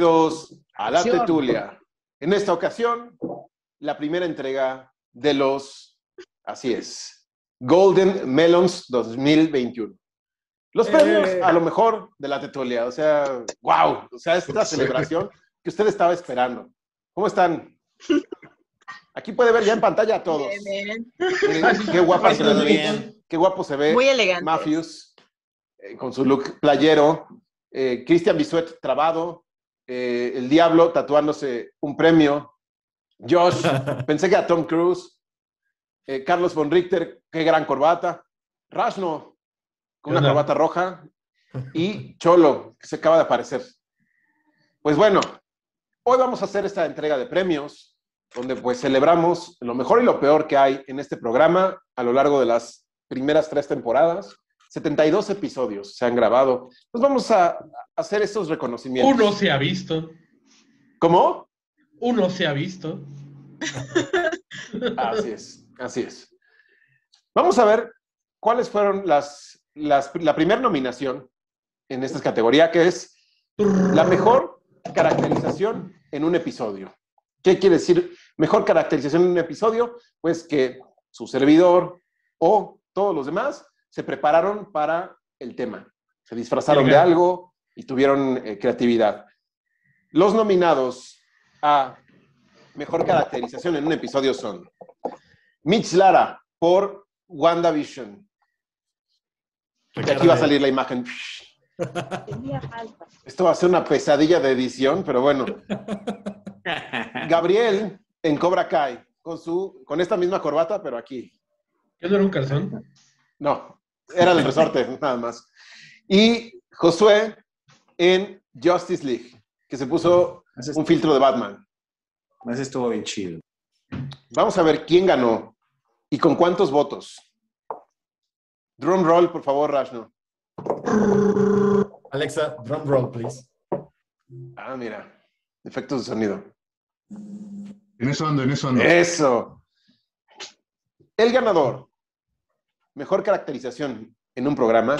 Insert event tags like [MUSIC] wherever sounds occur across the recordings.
Bienvenidos a La Tetulia. En esta ocasión, la primera entrega de los, así es, Golden Melons 2021. Los premios Eh. a lo mejor de La Tetulia. O sea, wow. O sea, esta celebración que usted estaba esperando. ¿Cómo están? Aquí puede ver ya en pantalla a todos. Bien, bien. Miren, qué guapa se ve. bien. Qué guapo se ve. Muy elegante. Matthews, eh, con su look playero, eh, Christian Bisuet trabado, eh, el Diablo tatuándose un premio, Josh, [LAUGHS] pensé que a Tom Cruise, eh, Carlos von Richter, qué gran corbata, Rashno, con una corbata roja, y Cholo, que se acaba de aparecer. Pues bueno, hoy vamos a hacer esta entrega de premios, donde pues celebramos lo mejor y lo peor que hay en este programa a lo largo de las primeras tres temporadas. 72 episodios se han grabado. Pues vamos a hacer estos reconocimientos. Uno se ha visto. ¿Cómo? Uno se ha visto. [LAUGHS] Así es, así es. Vamos a ver cuáles fueron las, las la primera nominación en esta categoría, que es la mejor caracterización en un episodio. ¿Qué quiere decir mejor caracterización en un episodio? Pues que su servidor o todos los demás se prepararon para el tema. Se disfrazaron de algo y tuvieron eh, creatividad. Los nominados a mejor caracterización en un episodio son Mitch Lara por WandaVision. Y aquí va a salir la imagen. Esto va a ser una pesadilla de edición, pero bueno. [LAUGHS] Gabriel en Cobra Kai, con, su, con esta misma corbata, pero aquí. ¿Qué no era un calzón? No, era del resorte, [LAUGHS] nada más. Y Josué en Justice League, que se puso un filtro de Batman. ese estuvo bien chido. Vamos a ver quién ganó y con cuántos votos. Drum roll, por favor, Rashno. Alexa, drum roll, please. Ah, mira, efectos de sonido. En eso ando, en eso ando. Eso. El ganador. Mejor caracterización en un programa.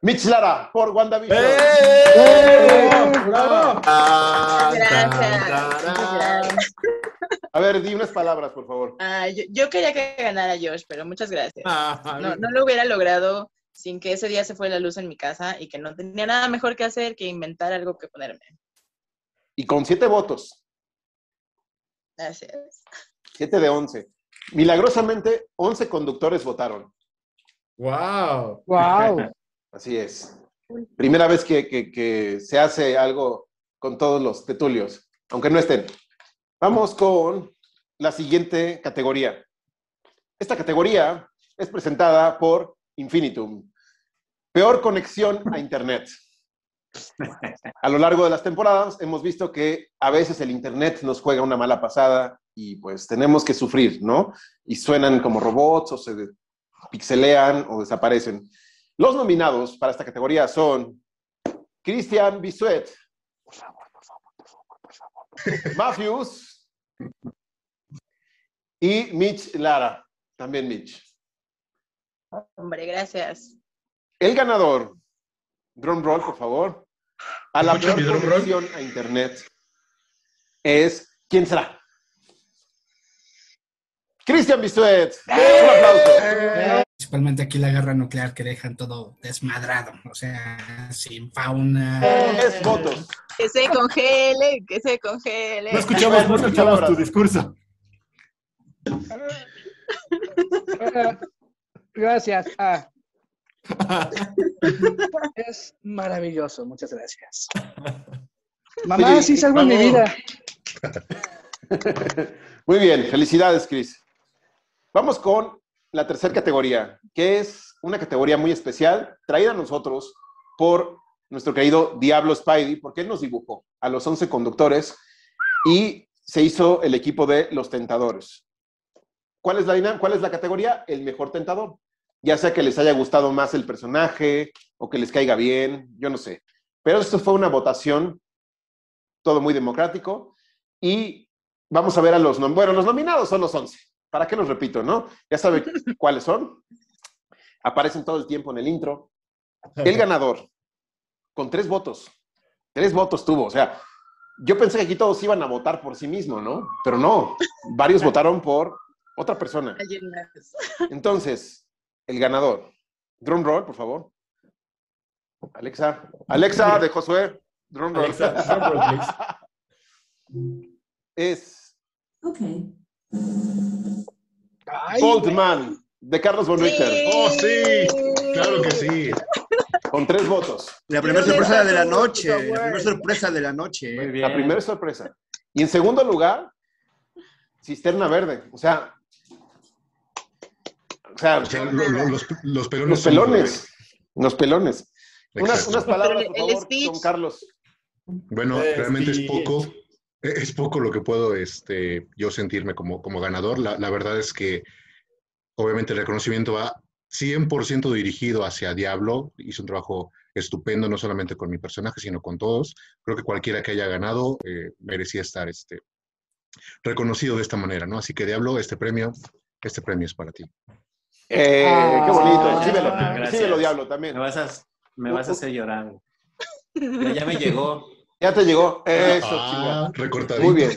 Mitch Lara por WandaVision. ¡Eh! ¡Bravo! Gracias. muchas gracias. A ver, di unas palabras, por favor. Ah, yo, yo quería que ganara Josh, pero muchas gracias. Ah, No, no lo hubiera logrado sin que ese día se fue la luz en mi casa y que no tenía nada mejor que hacer que inventar algo que ponerme. Y con siete votos, Gracias. siete de once. Milagrosamente, once conductores votaron. Wow. Wow. Así es. Primera vez que, que- que se hace algo con todos los tetulios, aunque no estén. Vamos con la siguiente categoría. Esta categoría es presentada por Infinitum. Peor conexión a Internet. A lo largo de las temporadas hemos visto que a veces el Internet nos juega una mala pasada y pues tenemos que sufrir, ¿no? Y suenan como robots o se pixelean o desaparecen. Los nominados para esta categoría son Christian Bisuet, Matthews y Mitch Lara. También Mitch. Hombre, gracias. El ganador, drum roll, por favor, a la ¿Escucha peor conexión a Internet es, ¿quién será? Christian Bisuet. Un aplauso. Principalmente aquí la guerra nuclear que dejan todo desmadrado, o sea, sin fauna. Tres votos. Que se congele, que se congele. No escuchamos, no escuchamos tu discurso. Eh, [LAUGHS] Gracias. Ah, es maravilloso, muchas gracias. Mamá, Oye, sí salvo en mi vida. Muy bien, felicidades, Chris. Vamos con la tercera categoría, que es una categoría muy especial, traída a nosotros por nuestro querido Diablo Spidey, porque él nos dibujó a los 11 conductores y se hizo el equipo de los tentadores. ¿Cuál es la, cuál es la categoría? El mejor tentador. Ya sea que les haya gustado más el personaje o que les caiga bien, yo no sé. Pero esto fue una votación, todo muy democrático, y vamos a ver a los... Bueno, los nominados son los 11. ¿Para qué los repito, no? Ya saben [LAUGHS] cuáles son. Aparecen todo el tiempo en el intro. El ganador, con tres votos, Tres votos tuvo. O sea, yo pensé que aquí todos iban a votar por sí mismos, ¿no? Pero no. Varios [LAUGHS] votaron por otra persona. Entonces, el ganador. Drum roll, por favor. Alexa. Alexa de Josué. Drum roll. Alexa, drum roll, please. [LAUGHS] Es Okay. Ay, Goldman de Carlos von Richter. ¡Oh, sí! Claro que sí. Con tres votos. La primera sorpresa de la noche. La primera sorpresa de la noche. Muy bien. La primera sorpresa. Y en segundo lugar, Cisterna Verde. O sea, o sea, O los, los pelones. los pelones. Los pelones. Unas, unas palabras, por favor, speech. don Carlos. Bueno, realmente es poco. E- Es poco lo que puedo este, yo sentirme como, como ganador. La, la verdad es que obviamente el reconocimiento va 100% dirigido hacia Diablo. Hizo un trabajo estupendo, no solamente con mi personaje, sino con todos. Creo que cualquiera que haya ganado eh, merecía estar este, reconocido de esta manera, ¿no? Así que Diablo, este premio, este premio es para ti. Eh, qué bonito. Ah, Recíbelo. gracias. Recíbelo, Diablo, también. Me vas a, me vas a hacer llorar. Pero ya me llegó. Ya te llegó. Eso, Ah. Muy bien.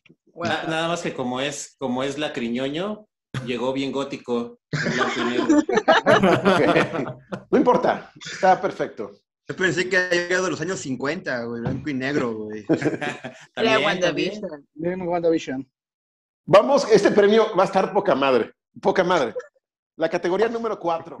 [LAUGHS] Na- nada más que como es, como es la criñoño, llegó bien gótico. No importa. Está perfecto. Yo pensé que había llegado de los años 50, güey, blanco y negro, güey. [LAUGHS] También. WandaVision. WandaVision. Vamos, este premio va a estar poca madre. Poca madre. La categoría número cuatro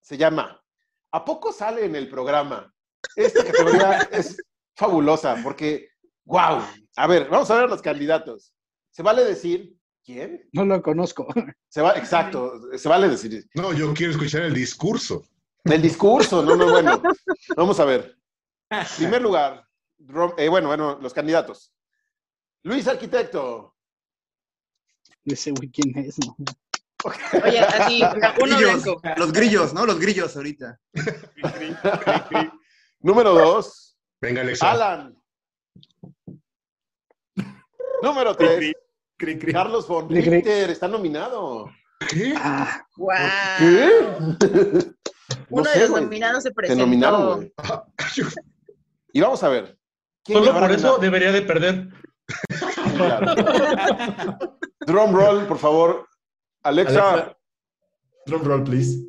se llama ¿A poco sale en el programa? Esta categoría es fabulosa porque, wow. A ver, vamos a ver los candidatos. ¿Se vale decir quién? No lo conozco. Se va, exacto, se vale decir. No, yo quiero escuchar el discurso. Del discurso, no, no, bueno. Vamos a ver. Primer lugar, Rom- eh, bueno, bueno, los candidatos. Luis Arquitecto. Ese güey quién es, ¿no? Oye, así, [LAUGHS] uno Grillos, blanco. los grillos, ¿no? Los grillos ahorita. Número dos, Venga, Alexa. Alan. Número tres, Cri, cri. Carlos von Cri, cri. Richter, está nominado. ¿Qué? Ah, Wow. ¿Qué? [LAUGHS] Uno No de los nominados se Te presentó. nominaron, güey. Y vamos a ver. ¿quién Solo por eso ganado? debería de perder. Claro. Drum roll, por favor. Alexa. Alexa. Drum roll, please.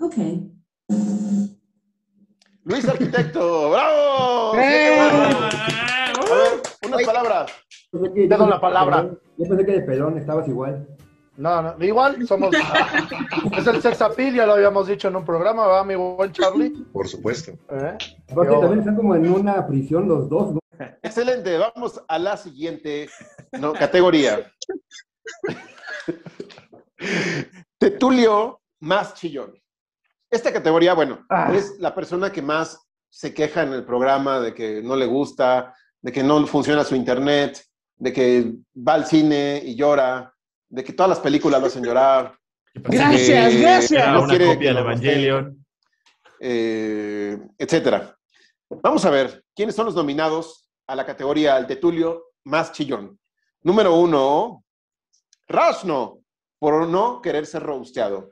Okay. Luis Arquitecto. ¡Bravo! ¡Eh! A ver, unas palabras. Te doy la palabra. Yo pensé que de pelón estabas igual. No, no, igual somos. [LAUGHS] es el sex appeal, ya lo habíamos dicho en un programa, ¿verdad, mi buen Charlie? Por supuesto. ¿Eh? Aparte Yo- también están como en una prisión los dos, ¿no? Excelente. Vamos a la siguiente no, categoría. [LAUGHS] Tetulio más chillón. Esta categoría, bueno, Ah. es la persona que más se queja en el programa de que no le gusta, de que no funciona su internet, de que va al cine y llora, de que todas las películas lo hacen llorar. [LAUGHS] Gracias, que gracias. No una quiere copia del Evangelion. eh, etcétera. Vamos a ver quiénes son los nominados a la categoría al Tetulio más chillón. Número uno, Rashno, por no querer ser robusteado.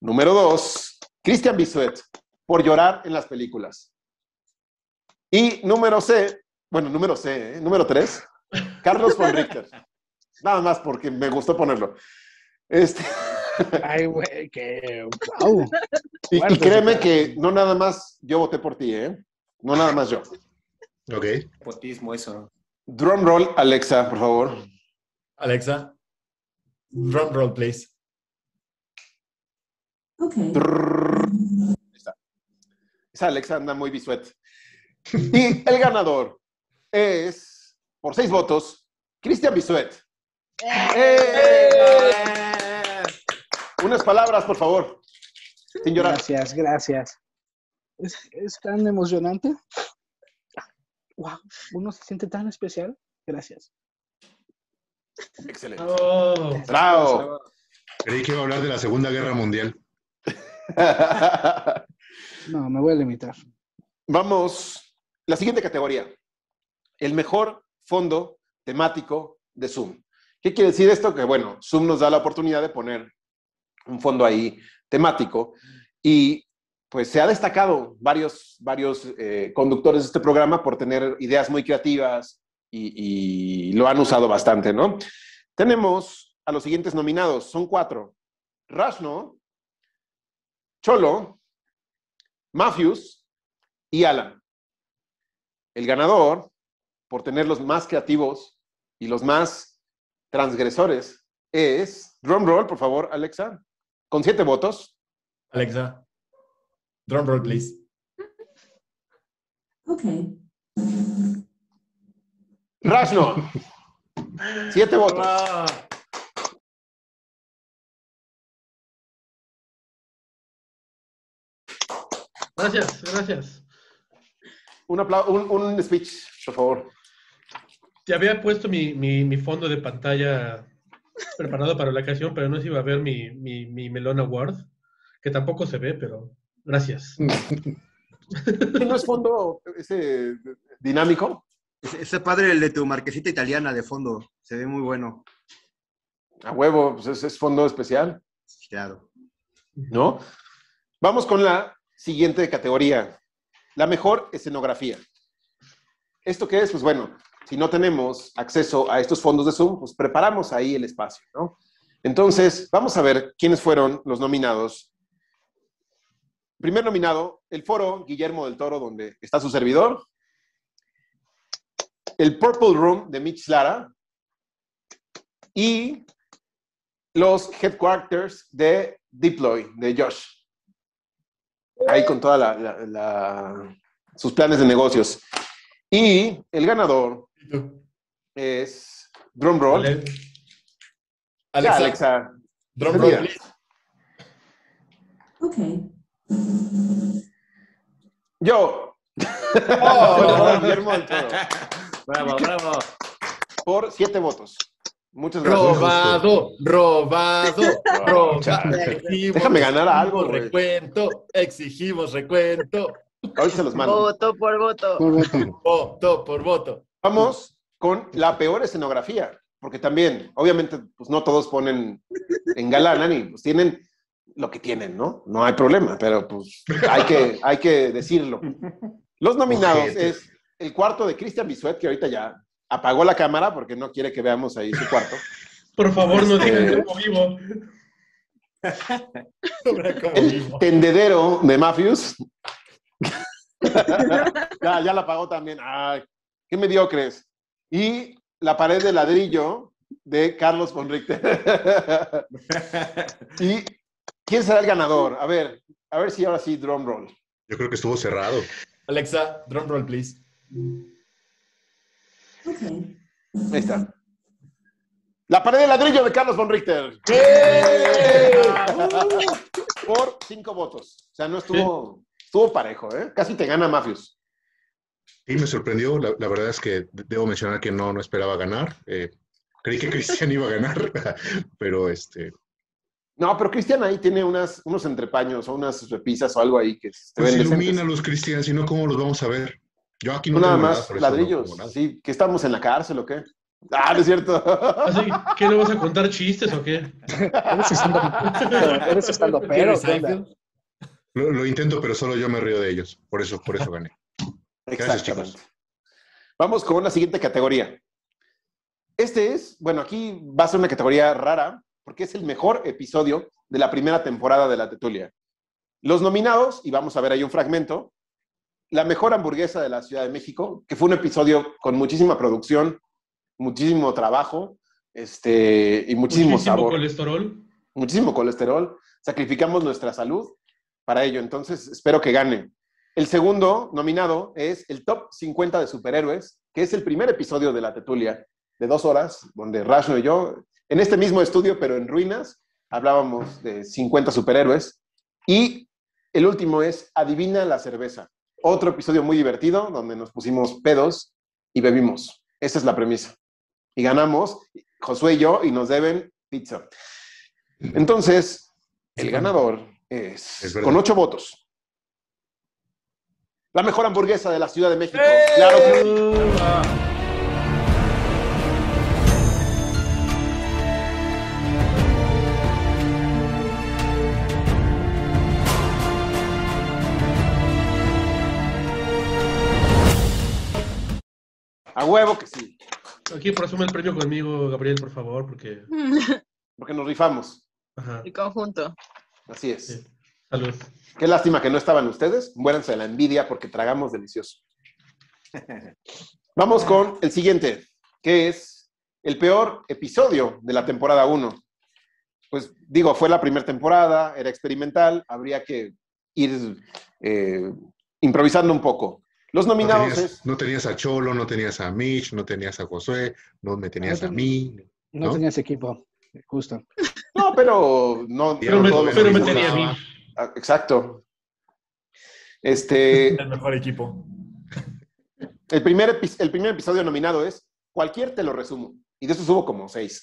Número dos, Christian Bisuet, por llorar en las películas. Y número C, bueno, número C, ¿eh? número tres, Carlos von Richter. [LAUGHS] Nada más porque me gustó ponerlo. Este, [LAUGHS] Ay, güey, que. ¡Wow! y, créeme que no nada más yo voté por ti, ¿eh? No nada más yo. Ok. Potismo eso. Drum roll, Alexa, por favor. Alexa. Drum roll, please. Okay. Ahí está. Esa Alexa anda muy bisuet. Y el ganador es, por seis votos, Cristian Bisuet. ¡Eh! Unas palabras, por favor. Sin llorar. Gracias, gracias. Es, es tan emocionante. Wow, uno se siente tan especial. Gracias. Excelente. Oh. Bravo. Creí que iba a hablar de la Segunda Guerra Mundial. [LAUGHS] No, me voy a limitar. Vamos, la siguiente categoría. El mejor fondo temático de Zoom. ¿Qué quiere decir esto? Que bueno, Zoom nos da la oportunidad de poner un fondo ahí temático y pues se ha destacado varios, varios eh, conductores de este programa por tener ideas muy creativas y, lo han usado bastante, ¿no? Tenemos a los siguientes nominados, son cuatro. Rashno, Cholo, Matthews y Alan. El ganador, por tener los más creativos y los más transgresores, es, drum roll, por favor, Alexa, con siete votos. Alexa, drum roll, please. Okay. Rashno, siete votos. Ah, Gracias, gracias. Un, un, un speech, por favor. Te había puesto mi, mi, mi fondo de pantalla preparado para la ocasión, pero no se iba a ver mi, mi, mi Melon Award, que tampoco se ve, pero gracias. ¿No es fondo ese dinámico? Ese, ese padre el de tu marquesita italiana de fondo. Se ve muy bueno. A huevo, pues es, es fondo especial, Claro. ¿no? Vamos con la siguiente categoría, la mejor escenografía. ¿Esto qué es? Pues bueno, si no tenemos acceso a estos fondos de Zoom, pues preparamos ahí el espacio, ¿no? Entonces, vamos a ver quiénes fueron los nominados. Primer nominado, el foro Guillermo del Toro, donde está su servidor. El Purple Room de Mitch Lara. Y los headquarters de Deploy, de Josh. Ahí con toda la, la- la- sus planes de negocios. Y el ganador es Drumroll. Ale- Ya, Alexa, Alexa. drum Mira. roll, please. Okay. Yo. Oh. [LAUGHS] Bravo, bravo. Por siete votos. Muchas gracias. Robado, robado, [LAUGHS] robado. Exigimos- Déjame ganar algo. Recuento, exigimos recuento. Ahorita se los mando. Voto por voto. Voto por voto. Vamos con la peor escenografía, porque también, obviamente, pues no todos ponen en galana ni pues tienen lo que tienen, ¿no? No hay problema, pero pues hay que, hay que decirlo. Los nominados Ojete. es el cuarto de Cristian Bisuet, que ahorita ya apagó la cámara porque no quiere que veamos ahí su cuarto. [LAUGHS] Por favor, no digan Eh, cómo vivo. [LAUGHS] Como El vivo. tendedero de Matthews. [LAUGHS] ya, ya la apagó también. Ay, qué mediocres. Y la pared de ladrillo de Carlos von Richter. ¿Y quién será el ganador? A ver, a ver si ahora sí, drum roll. Yo creo que estuvo cerrado. Alexa, drum roll, please. Ahí está. La pared de ladrillo de Carlos von Richter. Por cinco votos. O sea, no estuvo, estuvo parejo, ¿eh? Casi te gana Matthews. Y me sorprendió, la, la verdad es que debo mencionar que no, no esperaba ganar. Eh, creí que Cristian iba a ganar, [LAUGHS] pero este, No, pero Cristian ahí tiene unas, unos entrepaños o unas repisas o algo ahí que se pues ilumina los Cristian, si no, ¿cómo los vamos a ver? Yo aquí no No, nada más no ladrillos. nada. sí, que estamos en la cárcel o qué. Ah, no es cierto. Así, ¿qué no vas a contar chistes o qué? Eres estando, eres estando pero. Lo, lo intento, pero solo yo me río de ellos. Por eso, por eso gané. Gracias, chicos. Vamos con la siguiente categoría. Este es, bueno, aquí va a ser una categoría rara porque es el mejor episodio de la primera temporada de la Tetulia. Los nominados, y vamos a ver ahí un fragmento, la mejor hamburguesa de la Ciudad de México, que fue un episodio con muchísima producción, muchísimo trabajo, este, y muchísimo, Muchísimo sabor. colesterol. muchísimo colesterol, sacrificamos nuestra salud para ello, entonces espero que gane. El segundo nominado es el Top 50 de Superhéroes, que es el primer episodio de La Tetulia, de dos horas, donde Rashno y yo, en este mismo estudio, pero en ruinas, hablábamos de 50 superhéroes. Y el último es Adivina la cerveza, otro episodio muy divertido, donde nos pusimos pedos y bebimos. Esa es la premisa. Y ganamos, Josué y yo, y nos deben pizza. Entonces, el ganador es, con ocho votos. La mejor hamburguesa de la Ciudad de México. Claro que huevo que sí, Aquí presume el premio conmigo, Gabriel, por favor, porque. [LAUGHS] porque nos rifamos. Ajá. El conjunto. Así es. Sí. Salud. Qué lástima que no estaban ustedes. Muéranse de la envidia porque tragamos delicioso. [LAUGHS] Vamos con el siguiente, que es el peor episodio de la temporada 1. Pues digo, fue la primera temporada, era experimental, habría que ir eh, improvisando un poco. Los No nominados tenías, es... no tenías a Cholo, no tenías a Mitch, no tenías a Josué, no me tenías a mí. No, ¿No? tenías equipo, justo. No, pero no... Pero me, pero me tenía a mí. Ah, Exacto. Este, [LAUGHS] El mejor equipo. el primer, epi- el primer episodio nominado es Cualquier te lo resumo. Y de esos hubo como seis.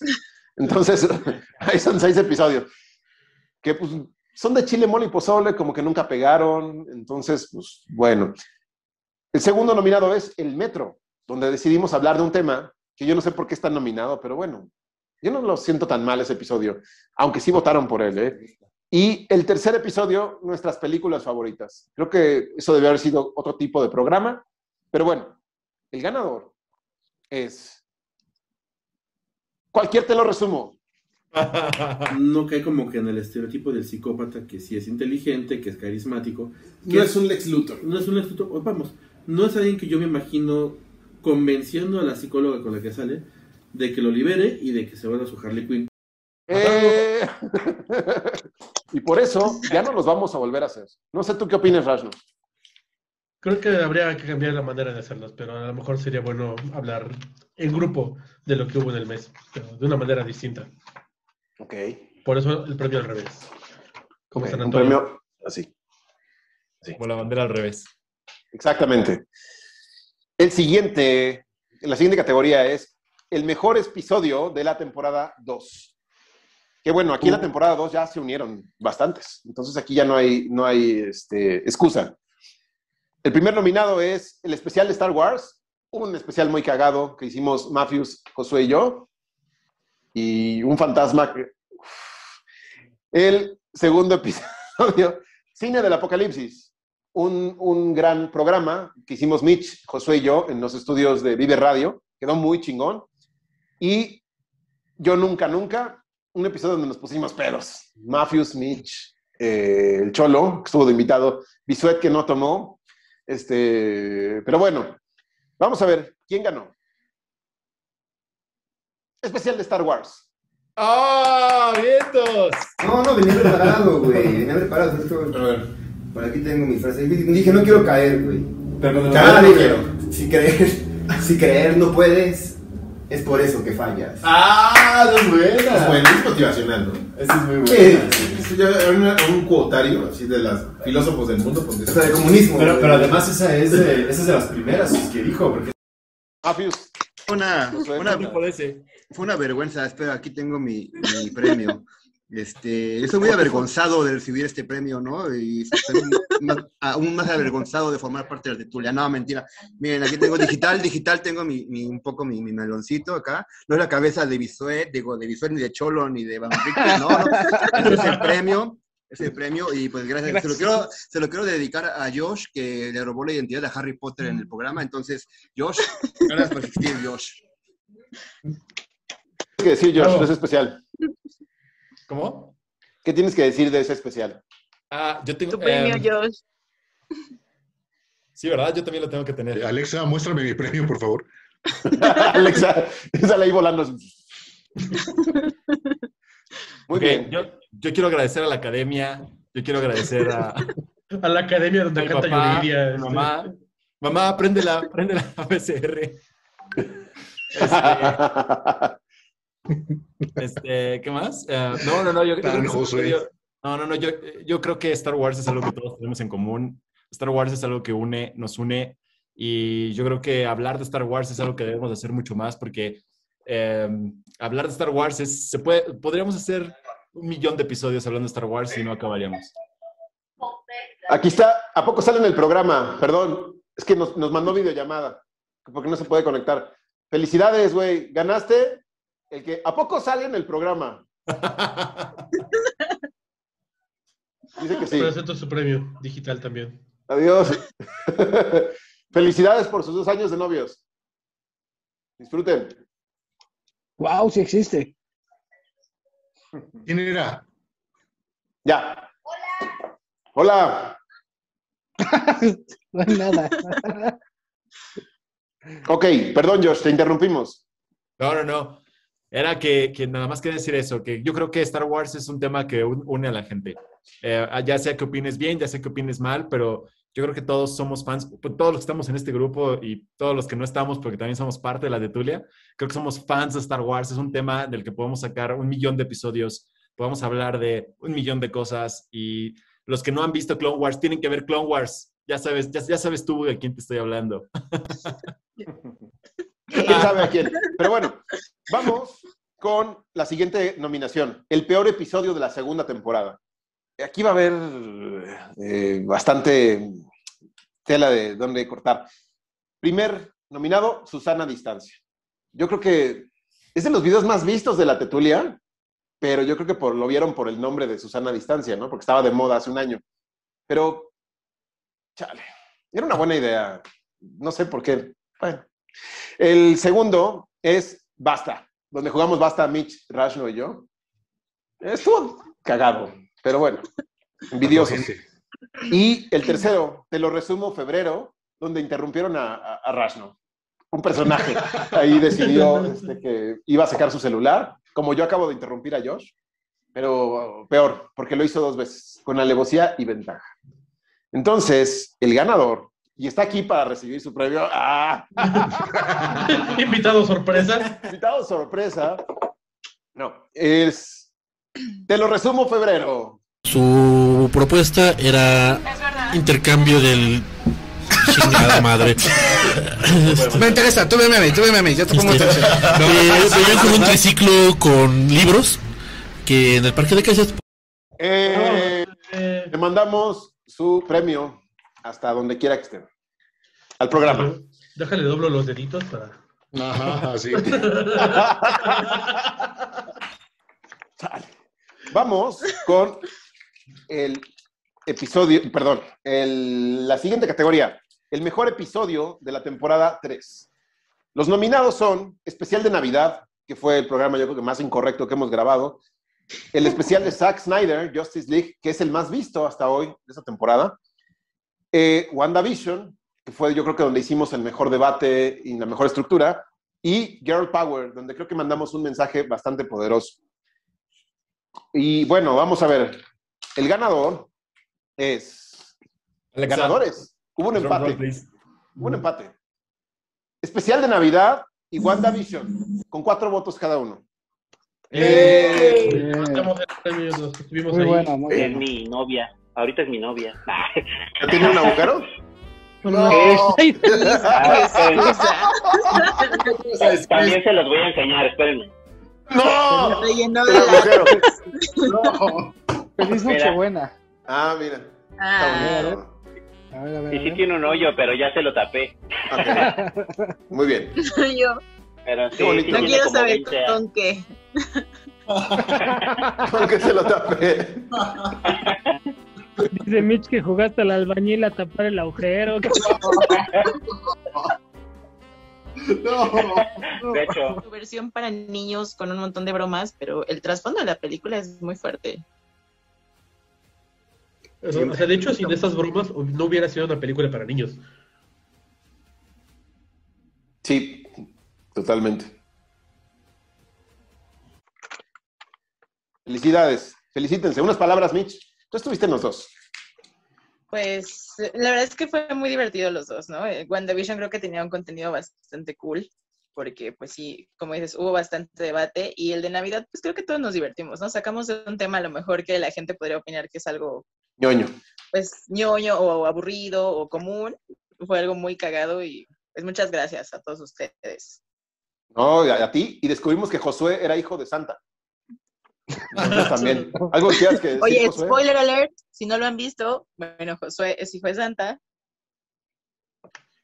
Entonces, [LAUGHS] ahí son seis episodios. Que pues son de chile, mole y pozole, como que nunca pegaron. Entonces, pues bueno. El segundo nominado es El Metro, donde decidimos hablar de un tema que yo no sé por qué está nominado, pero bueno, yo no lo siento tan mal ese episodio, aunque sí votaron por él. ¿eh? Y el tercer episodio, nuestras películas favoritas. Creo que eso debe haber sido otro tipo de programa, pero bueno, el ganador es... Cualquier te lo resumo. [LAUGHS] No cae como que en el estereotipo del psicópata que sí es inteligente, que es carismático. que No es un Lex Luthor. No es un Lex Luthor. Vamos, no es alguien que yo me imagino convenciendo a la psicóloga con la que sale de que lo libere y de que se vaya a su Harley Quinn. Eh, y por eso ya no los vamos a volver a hacer. No sé tú qué opinas, Rashno. Creo que habría que cambiar la manera de hacerlos, pero a lo mejor sería bueno hablar en grupo de lo que hubo en el mes, pero de una manera distinta. Ok. Por eso el premio al revés. Como Ok, San un Antonio. premio así. Como la bandera al revés. Exactamente. El siguiente, la siguiente categoría es el mejor episodio de la temporada 2. Que bueno, aquí en la temporada 2 ya se unieron bastantes. Entonces aquí ya no hay, no hay este, excusa. El primer nominado es el especial de Star Wars. Un especial muy cagado que hicimos Matthews, Josué y yo. Y un fantasma que... El segundo [LAUGHS] episodio, Cine del Apocalipsis un, un gran programa que hicimos Mitch, Josué y yo en los estudios de Vive Radio. Quedó muy chingón. Y yo nunca, nunca, un episodio donde nos pusimos pedos. Mafius, Mitch, eh, el Cholo, que estuvo de invitado, Bisuet, que no tomó. Este, pero bueno, vamos a ver quién ganó. Especial de Star Wars. ¡Ah, vientos! No, no, venía preparado, güey. Venía preparado. Esto... Por aquí tengo mi frase. Dije, no quiero caer, güey. Pero Ah, dije, si creer, si creer no puedes, es por eso que fallas. Ah, no es buena. Es bueno, es motivacional, ¿no? Ese es muy bueno. ¿Qué? Sí, ya era una- un cuotario así de los filósofos del mundo. Pues, O sea, de comunismo. Pero, además esa es, de, esa es de las primeras que dijo, porque Mafius, Una, una, fue una vergüenza. Espera, aquí tengo mi, mi premio. Este, estoy muy avergonzado de recibir este premio, ¿no? Y estoy más- [LAUGHS] aún más avergonzado de formar parte del Tertulia. No, mentira. Miren, aquí tengo digital, digital, tengo mi, mi- un poco mi, mi meloncito acá. No es la cabeza de Bisuet, digo, de Bisuet, ni de Cholo, ni de Van no, no. Ese es el premio. Es el premio y pues gracias. Se, lo quiero, se lo quiero dedicar a Josh, que le robó la identidad de Harry Potter en el programa. Entonces, Josh, gracias por existir, Josh. ¿qué tienes que decir, Josh, de ese especial? ¿Cómo? ¿Qué tienes que decir de ese especial? Ah, yo tengo. Tu premio, em, Josh. sí, ¿verdad? Yo también lo tengo que tener. Eh, Alexa, muéstrame mi premio, por favor. [LAUGHS] Alexa, sale ahí volando. Muy bien. Yo, yo quiero agradecer a la academia, yo quiero agradecer a, A la academia a donde mi canta papá, Yuridia. a este. mamá. Mamá, prende la, prende la ABCR. [LAUGHS] Este, ¿qué más? Eh, no, no, no, yo, yo creo que- Josué. yo- no, no, no, yo, yo creo que Star Wars es algo que todos tenemos en común. Star Wars es algo que une, nos une, y yo creo que hablar de Star Wars es algo que debemos hacer mucho más, porque eh, hablar de Star Wars es, se puede, podríamos hacer un millón de episodios hablando de Star Wars y no acabaríamos. Aquí está. ¿A poco sale en el programa? Perdón. Es que nos, nos mandó videollamada. Porque no se puede conectar. Felicidades, güey. Ganaste el que. ¿A poco sale en el programa? [LAUGHS] Dice que sí. Presento su premio digital también. Adiós. [LAUGHS] Felicidades por sus dos años de novios. Disfruten. Wow, sí existe. ¿Quién era? Ya. Hola. [LAUGHS] No hay nada. Ok, perdón, Josh, te interrumpimos. No, no, no. Era que, que nada más quería decir eso, que yo creo que Star Wars es un tema que un- une a la gente. Eh, ya sea que opines bien, ya sea que opines mal, pero yo creo que todos somos fans, pues, todos los que estamos en este grupo y todos los que no estamos, porque también somos parte de la de Tulia, creo que somos fans de Star Wars. Es un tema del que podemos sacar un millón de episodios, podemos hablar de un millón de cosas y los que no han visto Clone Wars tienen que ver Clone Wars. Ya sabes, ya, ya sabes tú de quién te estoy hablando. [LAUGHS] ¿Quién sabe a quién? Pero bueno, vamos con la siguiente nominación. El peor episodio de la segunda temporada. Aquí va a haber eh, bastante tela de dónde cortar. Primer nominado, Susana Distancia. Yo creo que es de los videos más vistos de la Tetulia, pero yo creo que por, lo vieron por el nombre de Susana Distancia, ¿no? Porque estaba de moda hace un año. Pero, chale, era una buena idea. No sé por qué. Bueno. El segundo es Basta, donde jugamos Basta Mitch, Rashno y yo. Estuvo cagado, pero bueno, envidioso. Y el tercero, te lo resumo, febrero, donde interrumpieron a, a, a Rashno. Un personaje ahí decidió este, que iba a sacar su celular, como yo acabo de interrumpir a Josh, pero peor, porque lo hizo dos veces, con alevosía y ventaja. Entonces, el ganador y está aquí para recibir su premio. ¡Ah! [LAUGHS] Invitado sorpresa. Invitado sorpresa. No, es. Te lo resumo, febrero. Su propuesta era intercambio del chingada madre. [LAUGHS] Me interesa, tú veme a mí, tú veme a mí, yo te pongo Este, atención. eh, venían con un triciclo con libros que en el parque de casas Eh, le mandamos su premio hasta donde quiera que esté. Al programa. Déjale doblo los deditos para. Ajá, sí. [LAUGHS] Vamos con el episodio, perdón, el- la siguiente categoría, el mejor episodio de la temporada 3. Los nominados son especial de Navidad, que fue el programa yo creo que más incorrecto que hemos grabado, el especial de Zack Snyder, Justice League, que es el más visto hasta hoy de esta temporada, eh, WandaVision, que fue yo creo que donde hicimos el mejor debate y la mejor estructura, y Girl Power, donde creo que mandamos un mensaje bastante poderoso. Y bueno, vamos a ver. El ganador es. Alexa, ganadores. Hubo un empate. please. Hubo un empate. Especial de Navidad y WandaVision, con cuatro votos cada uno. Eh, Eh, Estamos en premios, los que estuvimos Muy ahí. bueno, muy bueno. mi novia. Ahorita es mi novia. [LAUGHS] ¿Ya tiene un agujero? No. [LAUGHS] También se los voy a enseñar, espérenme. ¡No! Relleno El de agujero. Feliz Mira. Nochebuena. Ah, mira. Ah, Está bonito. A ver, a ver. Y sí tiene un hoyo, pero ya se lo tapé. Muy bien. [LAUGHS] yo Pero sí, Qué bonito. sí no quiero saber 20 años. con qué. Se lo tapé. Dice Mitch que jugaste al albañil a tapar el agujero. [LAUGHS] De hecho, Su versión para niños con un montón de bromas, pero el trasfondo de la película es muy fuerte. O sea, de hecho, sin esas bromas no hubiera sido una película para niños. Sí, totalmente. Felicidades. Felicítense. Unas palabras, Mitch. Tú estuviste en los dos. Pues la verdad es que fue muy divertido los dos, ¿no? Eh, WandaVision creo que tenía un contenido bastante cool, porque pues sí, como dices, hubo bastante debate y el de Navidad, pues creo que todos nos divertimos, ¿no? Sacamos de un tema a lo mejor que la gente podría opinar que es algo ñoño. pues ñoño o aburrido o común, fue algo muy cagado y pues muchas gracias a todos ustedes. No, a, a ti. Y descubrimos que Josué era hijo de Santa. Nosotros [LAUGHS] también. ¿Algo que quieras que decir, Oye, Josué? spoiler alert, si no lo han visto, bueno, Josué es hijo de Santa.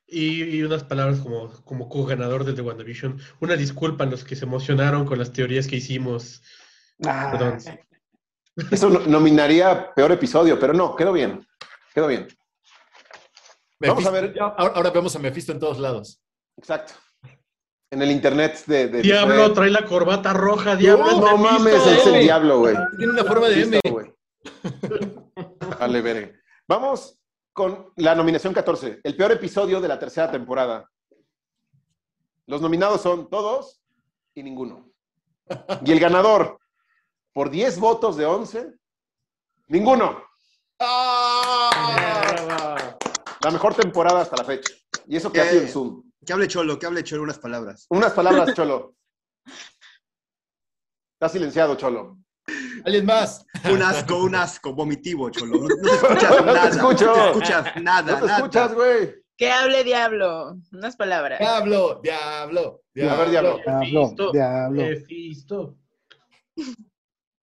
Y, y unas palabras como, como co-ganador de The WandaVision. Una disculpa a los que se emocionaron con las teorías que hicimos. Ah, Perdón. Eso no- nominaría peor episodio, pero no, quedó bien. Quedó bien. Vamos a ver. Ahora, ahora vemos a Mephisto en todos lados. Exacto. En el internet de... de Diablo de- trae la corbata roja, Diablo. No, mames, es el diablo, güey. Tiene una forma de M. Vale, verga. Vamos con la nominación 14, el peor episodio de la tercera temporada. Los nominados son todos y ninguno. Y el ganador, por 10 votos de 11, ninguno. La mejor temporada hasta la fecha. Y eso que ha sido en Zoom. Que hable Cholo, que hable Cholo unas palabras. Unas palabras, [LAUGHS] Cholo. Está silenciado, Cholo. ¿Alguien más? Un asco, un asco, vomitivo, Cholo. No, no te [LAUGHS] escuchas No te nada. escucho. No te escuchas nada, No te nada. escuchas, güey. Que hable diablo. Unas palabras. Diablo, diablo, A ver, diablo. Diablo, diablo. Mephisto.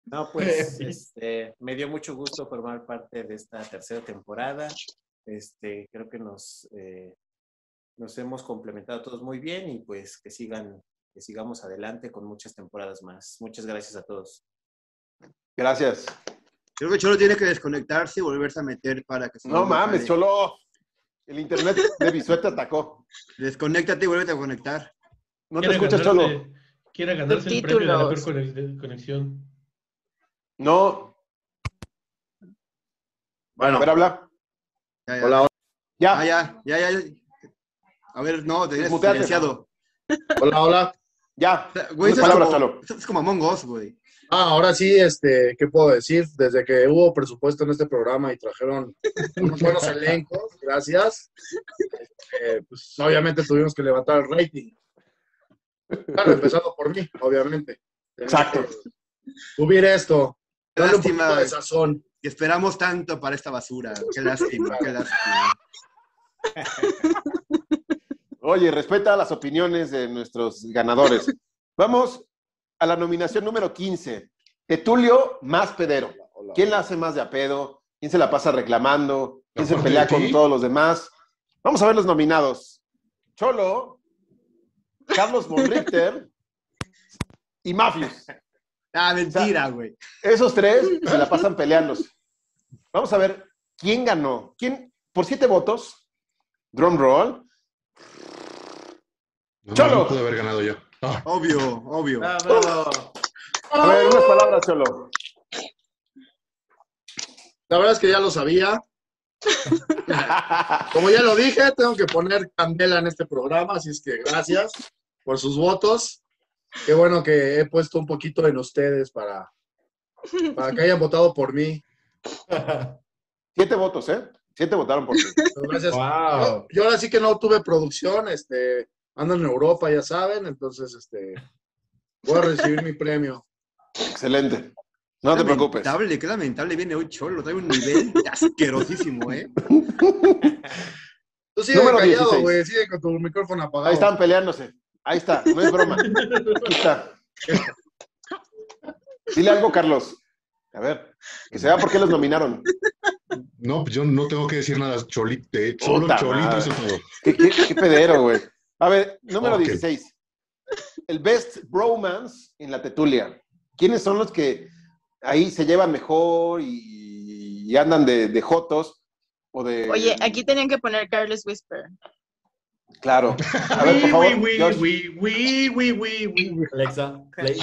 No, pues este, me dio mucho gusto formar parte de esta tercera temporada. Este, creo que nos, eh, nos hemos complementado todos muy bien y pues que sigan, que sigamos adelante con muchas temporadas más. Muchas gracias a todos. Gracias. Creo que Cholo tiene que desconectarse y volverse a meter para que se No mames. Cholo. El internet de Bisuet te atacó. Desconéctate y vuelve a conectar. No te escuchas, ganarse- Cholo. Quiere ganarse el premio de la peor conexión. No. Bueno. A ver, habla. Ya, ya. Hola, Ya. Ah, ya, ya, ya. A ver, no, te silenciado. hola, hola. Ya. [LAUGHS] Güey, eso es, palabras, como, eso es como Among Us, güey. Ah, ahora sí, este, ¿qué puedo decir? Desde que hubo presupuesto en este programa y trajeron unos buenos elencos, gracias. eh, pues obviamente tuvimos que levantar el rating. Claro, empezando por mí, obviamente. Exacto. Subir esto. Un Lástima, de sazón. Que esperamos tanto para esta basura. Qué lástima, qué lástima. [LAUGHS] Oye, respeta las opiniones de nuestros ganadores. [LAUGHS] Vamos a la nominación número 15. Tetulio más pedero. ¿Quién la hace más de a pedo? ¿Quién se la pasa reclamando? ¿Quién se pelea con todos los demás? Vamos a ver los nominados. Cholo, Carlos von Richter y Mafius. [LAUGHS] Ah, mentira, güey. Esos tres se la pasan peleándose. Vamos a ver quién ganó. ¿Quién? Por siete votos. Drum roll. No, Cholo. no pude haber ganado yo. Ah, Obvio, obvio. ¡Bravo! A ver, unas palabras, Cholo. La verdad es que ya lo sabía. [LAUGHS] Como ya lo dije, tengo que poner candela en este programa, así es que gracias por sus votos. Qué bueno que he puesto un poquito en ustedes para, para que hayan votado por mí. Siete votos, ¿eh? Siete votaron por ti. Gracias. Wow. Yo, yo ahora sí que no tuve producción, este, ando en Europa, ya saben, entonces este, voy a recibir mi premio. Excelente. No te preocupes. Lamentable, qué lamentable viene hoy Cholo. Trae un nivel [LAUGHS] asquerosísimo, ¿eh? Tú sigue Número callado, 16. güey, sigue con tu micrófono apagado. Ahí están peleándose. Ahí está, no es broma. Aquí está. Dile algo, Carlos. A ver, que se vea por qué los nominaron. No, pues yo no tengo que decir nada. Cholito, eh, solo Puta Cholito madre. hizo todo. Qué, qué- qué pedero, güey. A ver, número Ok. 16. El best bromance en la tetulia. ¿Quiénes son los que ahí se llevan mejor y, y andan de, de jotos? O de. Oye, aquí tenían que poner Carlos Whisper. Claro. A ver, [LAUGHS] por favor. Alexa, play.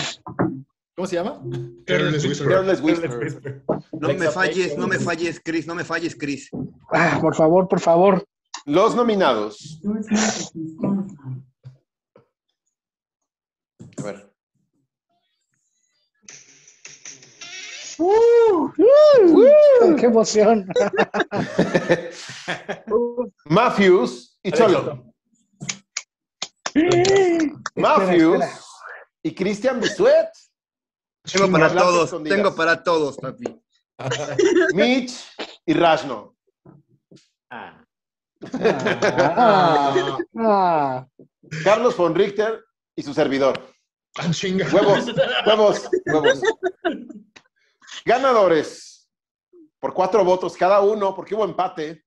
¿Cómo se llama? Careless Whisper. Careless Whisper. No me falles, no me falles, Chris, no me falles, Chris. Ah, por favor, por favor. Los nominados. A ver. Uh, uh, ¡Qué emoción! [LAUGHS] Matthews y Cholo. [LAUGHS] Matthews espera. y Christian Bisuet. Tengo para todos, tengo para todos, papi. [LAUGHS] Mitch y Rashno. Ah, Ah, ah. Carlos von Richter y su servidor. Ah, chinga. Huevos, huevos, huevos. Ganadores. Por cuatro votos cada uno, porque hubo empate.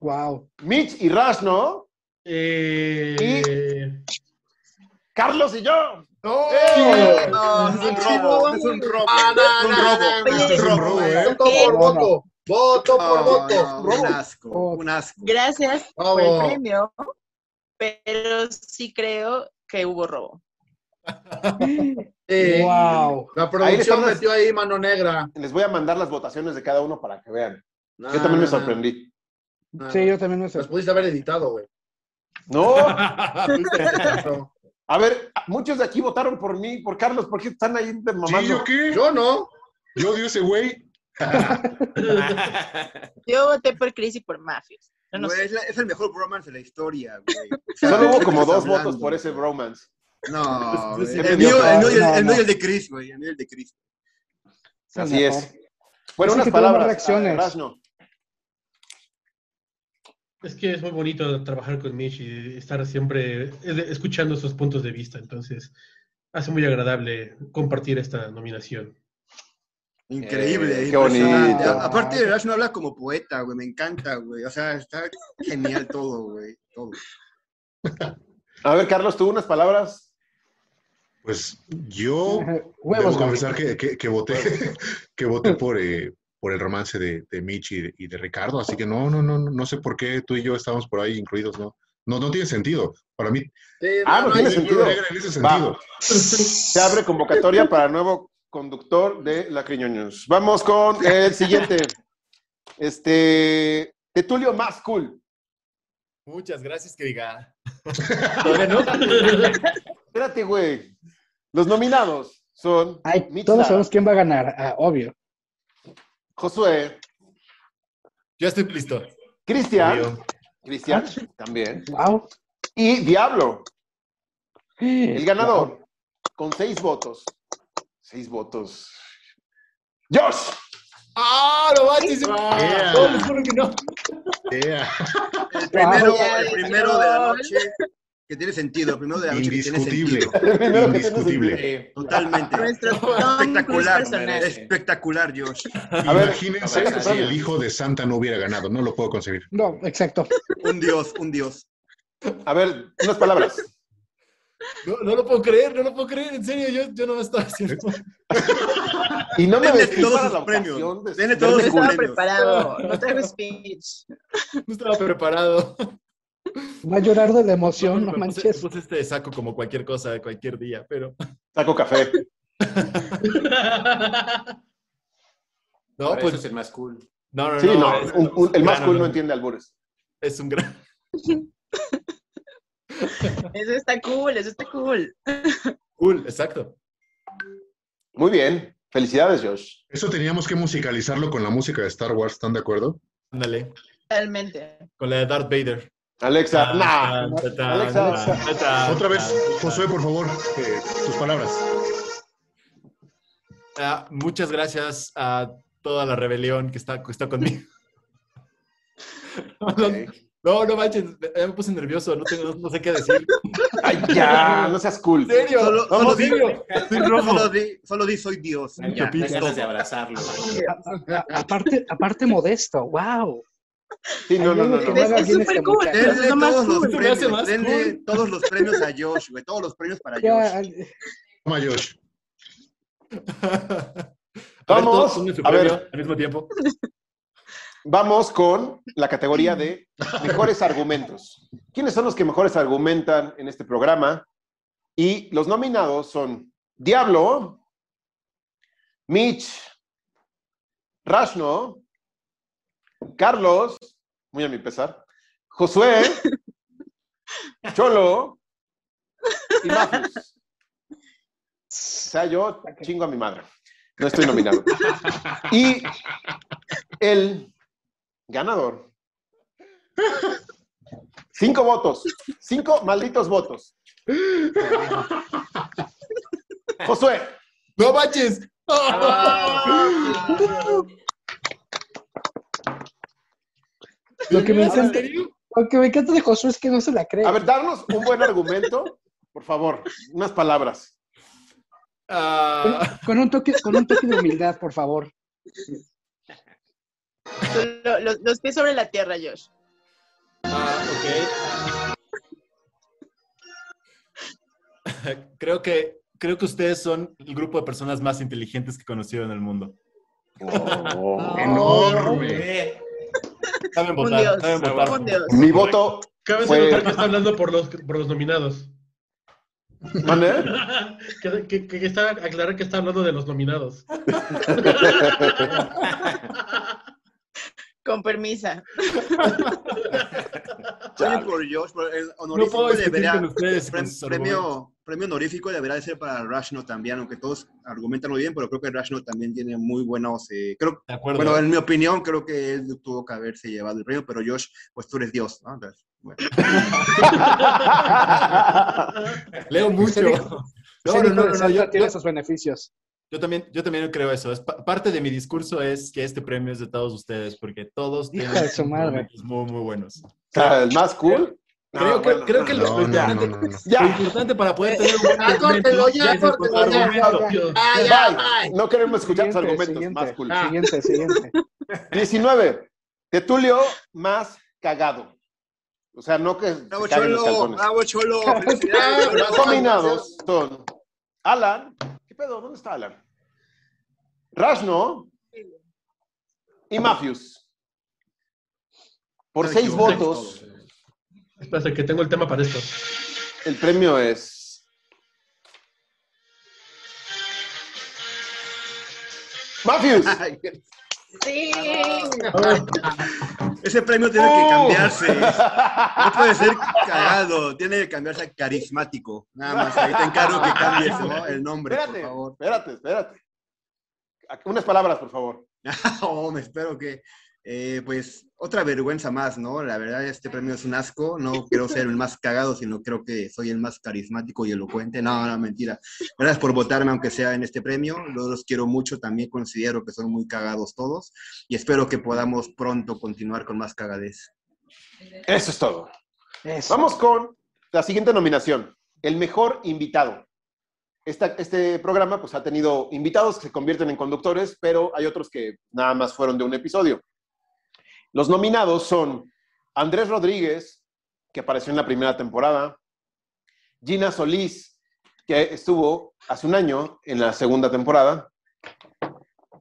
Wow. Mitch y Rashno. Eh, Carlos y yo. ¡Eh! No, es un robo, es un robo, Ah, es no, un no, robo, no, no, es un no, robo, no. Voto por No, voto. Voto por No, voto. no, un asco, un asco. Gracias por el premio, pero sí creo que hubo robo. Sí. Wow. La producción metió ahí mano negra. Les voy a mandar las votaciones de cada uno para que vean. No, Yo también me no, no. sorprendí. No, Sí, no. yo también me Las pudiste haber editado, güey. No, [LAUGHS] No. A ver, muchos de aquí votaron por mí, por Carlos, ¿por qué están ahí de ¿Sí, mamando? yo qué? Yo no. Yo odio ese güey. [LAUGHS] Yo voté por Chris y por Mafios. No Güey, es, la- es el mejor bromance de la historia, güey. [LAUGHS] Solo hubo ¿de qué como dos hablando, votos por ese bromance. No, [LAUGHS] güey. el, mío, el, el, no, el mío y no. el de Chris, güey. El mío el de Chris. Así es. Bueno, Ese unas palabras. reacciones. Es que es muy bonito trabajar con Mitch y estar siempre eh, escuchando sus puntos de vista. Entonces, hace muy agradable compartir esta nominación. Increíble. Eh, qué impresionante. bonito. A- Aparte, Rash no habla como poeta, güey. Me encanta, güey. O sea, está genial todo, güey. Todo. A ver, Carlos, tú unas palabras. Pues yo [LAUGHS] Huevos, debo confesar que, que, que voté, [LAUGHS] que voté por, eh, por el romance de, de Mitch y de, y de Ricardo, así que no, no, no, no sé por qué tú y yo estamos por ahí incluidos, ¿no? No, no tiene sentido. Para mí, Sí, Ah, no, no, tiene hay- sentido. en ese sentido. Se abre convocatoria para nuevo conductor de La Criñoños. Vamos con el siguiente. Este. De Tulio Más Cool. Muchas gracias que diga. No. Espérate, güey. Los nominados son Ay, todos sabemos quién va a ganar, ah, obvio. Josué, Ya estoy listo. Cristian, Obvio. Cristian también, Wow. y Diablo, el ganador, con seis votos. Seis votos. ¡Josh! ¡Ah, no manches! Yeah. No, les juro que no. Yeah. El primero, el primero de la noche que tiene sentido. Primero de la noche que tiene Indiscutible. sentido. [LAUGHS] Indiscutible. Totalmente. Espectacular. Espectacular, Josh. A ver, Imagínense a ver, si el hijo de Santa no hubiera ganado. No lo puedo concebir. No, exacto. Un dios, un dios. A ver, unas palabras. No, no lo puedo creer, no lo puedo creer. En serio, yo, yo no me estaba haciendo. [LAUGHS] Y no me Denle vestí todos para la premios. de- Denle de- todos No estaba premios. preparado. No traigo speech. No estaba preparado. [LAUGHS] Va a llorar de la emoción, no puse, manches. puse este saco como cualquier cosa, cualquier día, pero. [LAUGHS] Saco café. No, Para pues. eso es el más cool. No, no, Sí, no. no, es- un- un- el más cool no entiende albures. Es un gran. [LAUGHS] Eso está cool, eso está cool. Cool, exacto. Muy bien. Felicidades, Josh. Eso teníamos que musicalizarlo con la música de Star Wars, ¿están de acuerdo? Ándale. Totalmente. Con la de Darth Vader. Alexa, nah. Alexa. Otra vez. Josué, por favor, eh, tus palabras. Ah, muchas gracias a toda la rebelión que está, que está conmigo. [LAUGHS] No, no manches, me, me puse nervioso, no, tengo, no sé qué decir. [LAUGHS] Ay, ya, no seas cool. ¿En serio? Solo- No, solo serio. Di, solo di soy Dios. Ya de abrazarlo. Aparte, aparte modesto, wow. Sí, no, no, no. no. Es súper cool. Denle es lo más todos los premios. más Denle cool. todos los premios a Josh, güey. Todos los premios para Josh. Toma, Josh. [LAUGHS] Vamos, a ver. al mismo tiempo. Vamos con la categoría [LAUGHS] de mejores argumentos. ¿Quiénes son los que mejores argumentan en este programa? Y los nominados son Diablo, Mitch, Rashno, Carlos, muy a mi pesar, Josué, [LAUGHS] Cholo y Mafus. O sea, yo chingo a mi madre. No estoy nominado. Y el ganador. Cinco votos. Cinco malditos votos. Josué. ¡No manches! Lo que me ¿En encanta, lo que me encanta de Josué es que no se la cree. A ver, darnos un buen argumento, por favor. Unas palabras. Ah, Con un toque, con un toque de humildad, por favor. Lo- lo- los pies sobre la tierra, Josh. ah, ok. [LAUGHS] creo que creo que ustedes son el grupo de personas más inteligentes que he conocido en el mundo. [LAUGHS] Enorme. Saben Un votar, dios. saben votar. Un dios. Mi voto Cabe Fue- notar que está hablando por los, por los nominados. ¿Mande? [LAUGHS] que, que, que está, aclarar que está hablando de los nominados. Con permisa. Oye, por Josh, por el No puedo honorífico debería, con ustedes premio, premio honorífico debería de ser para Rashno también, aunque todos argumentan muy bien, pero creo que Rashno también tiene muy buenos, eh, creo, De acuerdo. bueno, en mi opinión, creo que él tuvo que haberse llevado el premio, pero Josh, pues tú eres Dios, ¿no? Entonces, bueno. [LAUGHS] Leo mucho. No, no, no, no, yo- tiene yo- sus beneficios. Yo también, yo también creo eso. Es pa- parte de mi discurso es que este premio es de todos ustedes, porque todos tienen de su madre. muy, muy buenos. O sea, el más cool. Creo que, creo que lo, no, lo no, importante, para poder tener un buen Ah, argumento córtelo ya, córtelo ya. Ah, ya. No queremos escuchar tus argumentos. siguiente, Más cool. Ah. Siguiente, siguiente. [LAUGHS] 19. Tetulio más cagado. O sea, no que Bravo, los Cholo, calzones. bravo, Cholo. [LAUGHS] felicidades, Los Cholo. nominados son Alan. ¿Qué pedo? ¿Dónde está Alan? Rashno y Matthews. Por seis votos, Espérate, que tengo el tema para esto. el premio es. Ay, Sí. Ese premio tiene que cambiarse. No puede ser cagado, tiene que cambiarse a carismático. Nada más, ahí te encargo que cambies ¿no? el nombre, Espérate, por favor. espérate, espérate. Unas palabras, por favor. [LAUGHS] Oh, me espero que, eh, pues, otra vergüenza más, ¿no? La verdad, este premio es un asco. No quiero ser el más cagado, sino creo que soy el más carismático y elocuente. No, no, mentira. Gracias por votarme, aunque sea en este premio. Los quiero mucho. También considero que son muy cagados todos. Y espero que podamos pronto continuar con más cagadez. Eso es todo. Eso. Vamos con la siguiente nominación, el mejor invitado. Esta- este programa pues, ha tenido invitados que se convierten en conductores, pero hay otros que nada más fueron de un episodio. Los nominados son Andrés Rodríguez, que apareció en la primera temporada, Gina Solís, que estuvo hace un año en la segunda temporada,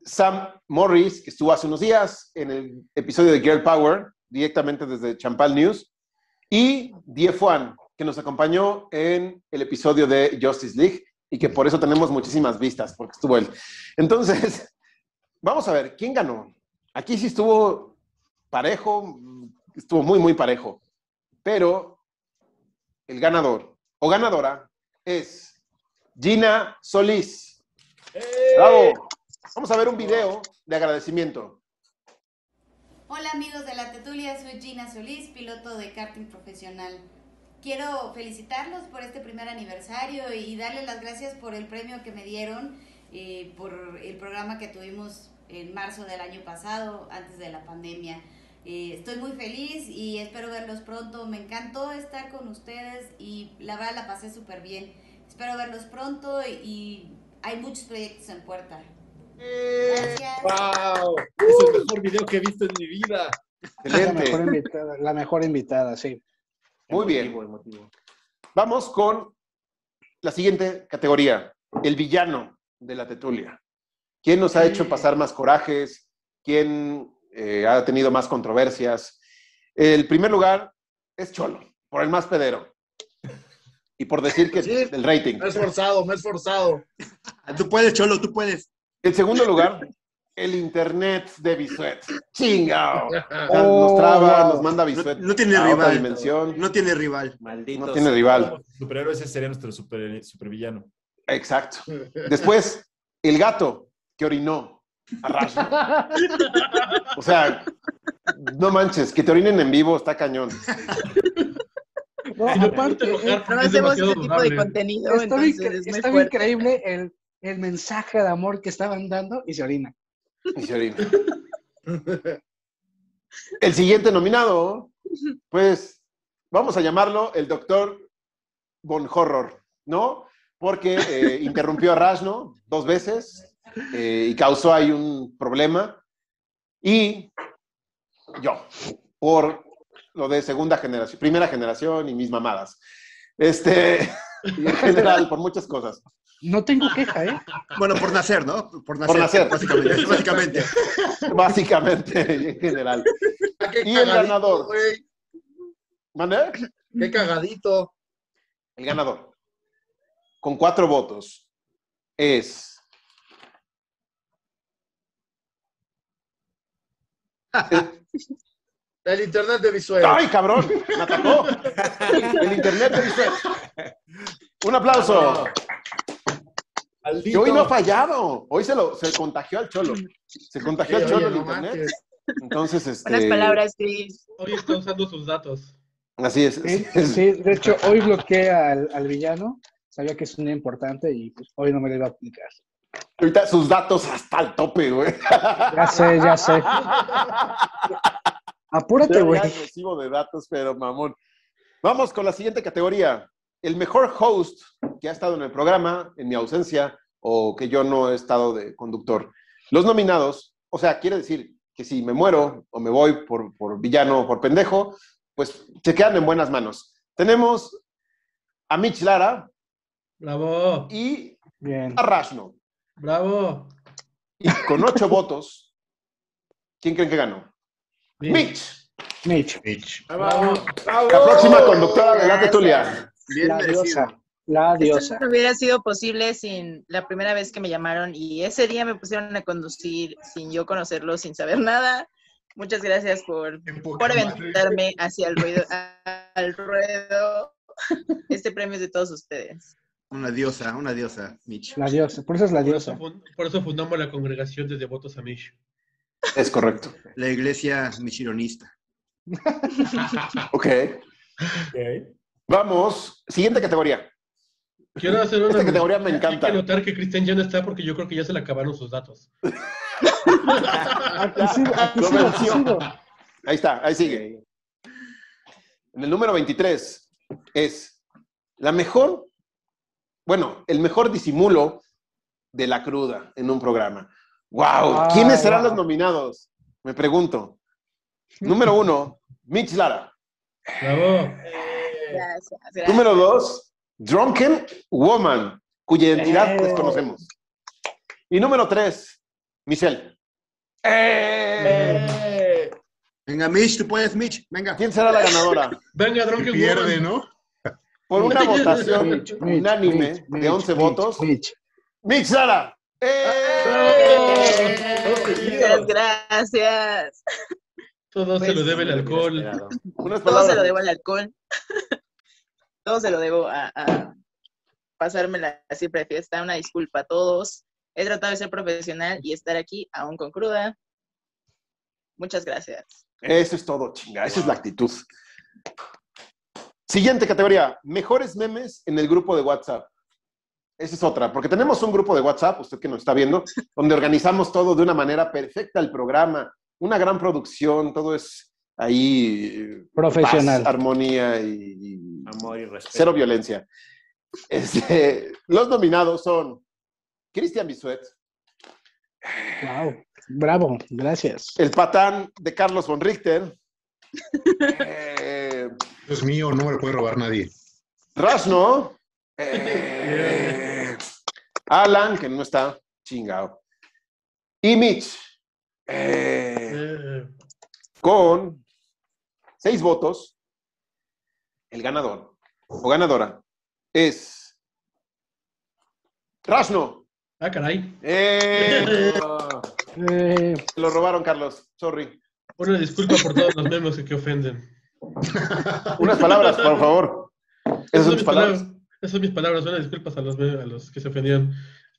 Sam Morris, que estuvo hace unos días en el episodio de Girl Power, directamente desde Champal News, y Die Fuan, que nos acompañó en el episodio de Justice League y que por eso tenemos muchísimas vistas, porque estuvo él. Entonces, [LAUGHS] vamos a ver, ¿quién ganó? Aquí sí estuvo parejo, estuvo muy, muy parejo, pero el ganador o ganadora es Gina Solís. ¡Bravo! Vamos a ver un video de agradecimiento. Hola amigos de la Tetulia, soy Gina Solís, piloto de karting profesional. Quiero felicitarlos por este primer aniversario y darles las gracias por el premio que me dieron eh, por el programa que tuvimos en marzo del año pasado, antes de la pandemia. Eh, estoy muy feliz y espero verlos pronto. Me encantó estar con ustedes y la verdad la pasé súper bien. Espero verlos pronto y hay muchos proyectos en puerta. Gracias. ¡Wow! Es el mejor video que he visto en mi vida. La mejor Excelente. invitada, la mejor invitada, sí. Muy bien. Emotivo, emotivo. Vamos con la siguiente categoría, el villano de la Tetulia. ¿Quién nos ha hecho pasar más corajes? ¿Quién eh, ha tenido más controversias? El primer lugar es Cholo, por el más pedero. Y por decir que [LAUGHS] Sí. el rating. Me he esforzado, me he esforzado. Tú puedes, Cholo, tú puedes. El segundo lugar, el internet de Bisuet. ¡Chingao! [LAUGHS] Oh, Nos traba, wow. nos manda No, Bisuet no tiene a otra rival. dimensión. No tiene rival. Maldito. No tiene rival. Superhéroe ese sería nuestro super, supervillano. Exacto. [LAUGHS] Después, el gato que orinó a. [LAUGHS] O sea, no manches, que te orinen en vivo está cañón. No, aparte, enojar, No hacemos este tipo de contenido, está bien, entonces es increíble el, el mensaje de amor que estaban dando y se orina. Y se orina. El siguiente nominado, pues vamos a llamarlo el doctor Von Horror, ¿no? Porque eh, interrumpió a Rashno dos veces eh, y causó ahí un problema. Y yo, por lo de segunda generación, primera generación y mis mamadas. Este, [LAUGHS] y en general, por muchas cosas. No tengo queja, ¿eh? Bueno, por nacer, ¿no? Por nacer. Por nacer. Básicamente. [LAUGHS] básicamente. En general. Ah, qué Y el cagadito, ganador. güey. ¿Mande? Qué cagadito. El ganador con cuatro votos es. [LAUGHS] El internet de Visuel. ¡Ay, cabrón! ¡Me atacó! El internet de Visuel. Un aplauso. Que hoy no ha fallado. Hoy se lo se contagió al cholo. Se contagió al cholo oye, el no internet. manches. Entonces, este. Buenas palabras, Chris. Hoy está usando sus datos. Así es. Sí, así es. sí, de hecho, hoy bloqueé al, al villano. Sabía que es un importante y pues, hoy no me lo iba a aplicar. Ahorita sus datos hasta el tope, güey. Ya sé, ya sé. Apúrate, güey. agresivo de datos, pero mamón. Vamos con la siguiente categoría. El mejor host que ha estado en el programa en mi ausencia o que yo no he estado de conductor. Los nominados, o sea, quiere decir que si me muero o me voy por, por villano o por pendejo, pues se quedan en buenas manos. Tenemos a Mitch Lara Bravo. y Bien. a Rashno. Bravo. Y con ocho votos, ¿quién creen que ganó? Mitch. Mitch. Mitch. Bravo. La próxima conductora de la tertulia. Bien La merecido. diosa. La Esto diosa. no hubiera sido posible sin la primera vez que me llamaron y ese día me pusieron a conducir sin yo conocerlo, sin saber nada. Muchas gracias por, por aventarme hacia el ruido, al ruedo. [LAUGHS] Este premio es de todos ustedes. Una diosa, una diosa, Mitch. La diosa. Por eso es la Por diosa. por eso fundamos la congregación de devotos a Mish. Es correcto. La iglesia michironista. [LAUGHS] Ok. Vamos. Siguiente categoría. Quiero hacer una. Esta categoría me Hay encanta. que notar que Cristian ya no está porque yo creo que ya se le acabaron sus datos. [LAUGHS] Aquí sigo, aquí sigo. Ahí está, ahí sigue. En el número 23 es la mejor, bueno, el mejor disimulo de la cruda en un programa. ¡Wow! Ah, ¿Quiénes serán wow. los nominados? Me pregunto. Número uno, Mitch Lara. Bravo. Gracias, gracias. Número dos, Drunken Woman, cuya identidad Eh. desconocemos. Y número tres, Michelle. ¡Eh! Venga, Mitch, tú puedes, Mitch. Venga. ¿Quién será la ganadora? Venga, Drunken pierde, Woman. ¿no? Por una votación unánime Mitch, de Mitch, 11 Mitch, votos, Mitch. Mitch Lara. Muchas gracias. Todo se Pues, lo debe el alcohol. [LAUGHS] Todo se lo debo al alcohol. [LAUGHS] Todo se lo debo a, a pasármela siempre de fiesta. Una disculpa a todos. He tratado de ser profesional y estar aquí aún con cruda. Muchas gracias. Eso es todo, chinga. Esa es la actitud. Siguiente categoría. Mejores memes en el grupo de WhatsApp. Esa es otra, porque tenemos un grupo de WhatsApp, usted que nos está viendo, [LAUGHS] donde organizamos todo de una manera perfecta el programa, una gran producción, todo es ahí Profesional. paz, armonía y, y Amor y respeto. cero violencia. Este, los nominados son Cristian Bisuet, Wow. Bravo. Gracias. el patán de Carlos von Richter, eh, [LAUGHS] Es mío, no me lo puede robar nadie. Rasno, eh, Alan, que no está chingado, y Mitch, eh, Eh, con seis votos, el ganador o ganadora es Rasno. Ah, caray. Eh, [LAUGHS] Eh, lo robaron, Carlos. Sorry. Una disculpa por todos los memes que ofenden. Unas palabras, por favor. Esas son mis palabras. palabras. Esas son mis palabras. Una disculpas a los, a los que se ofendieron.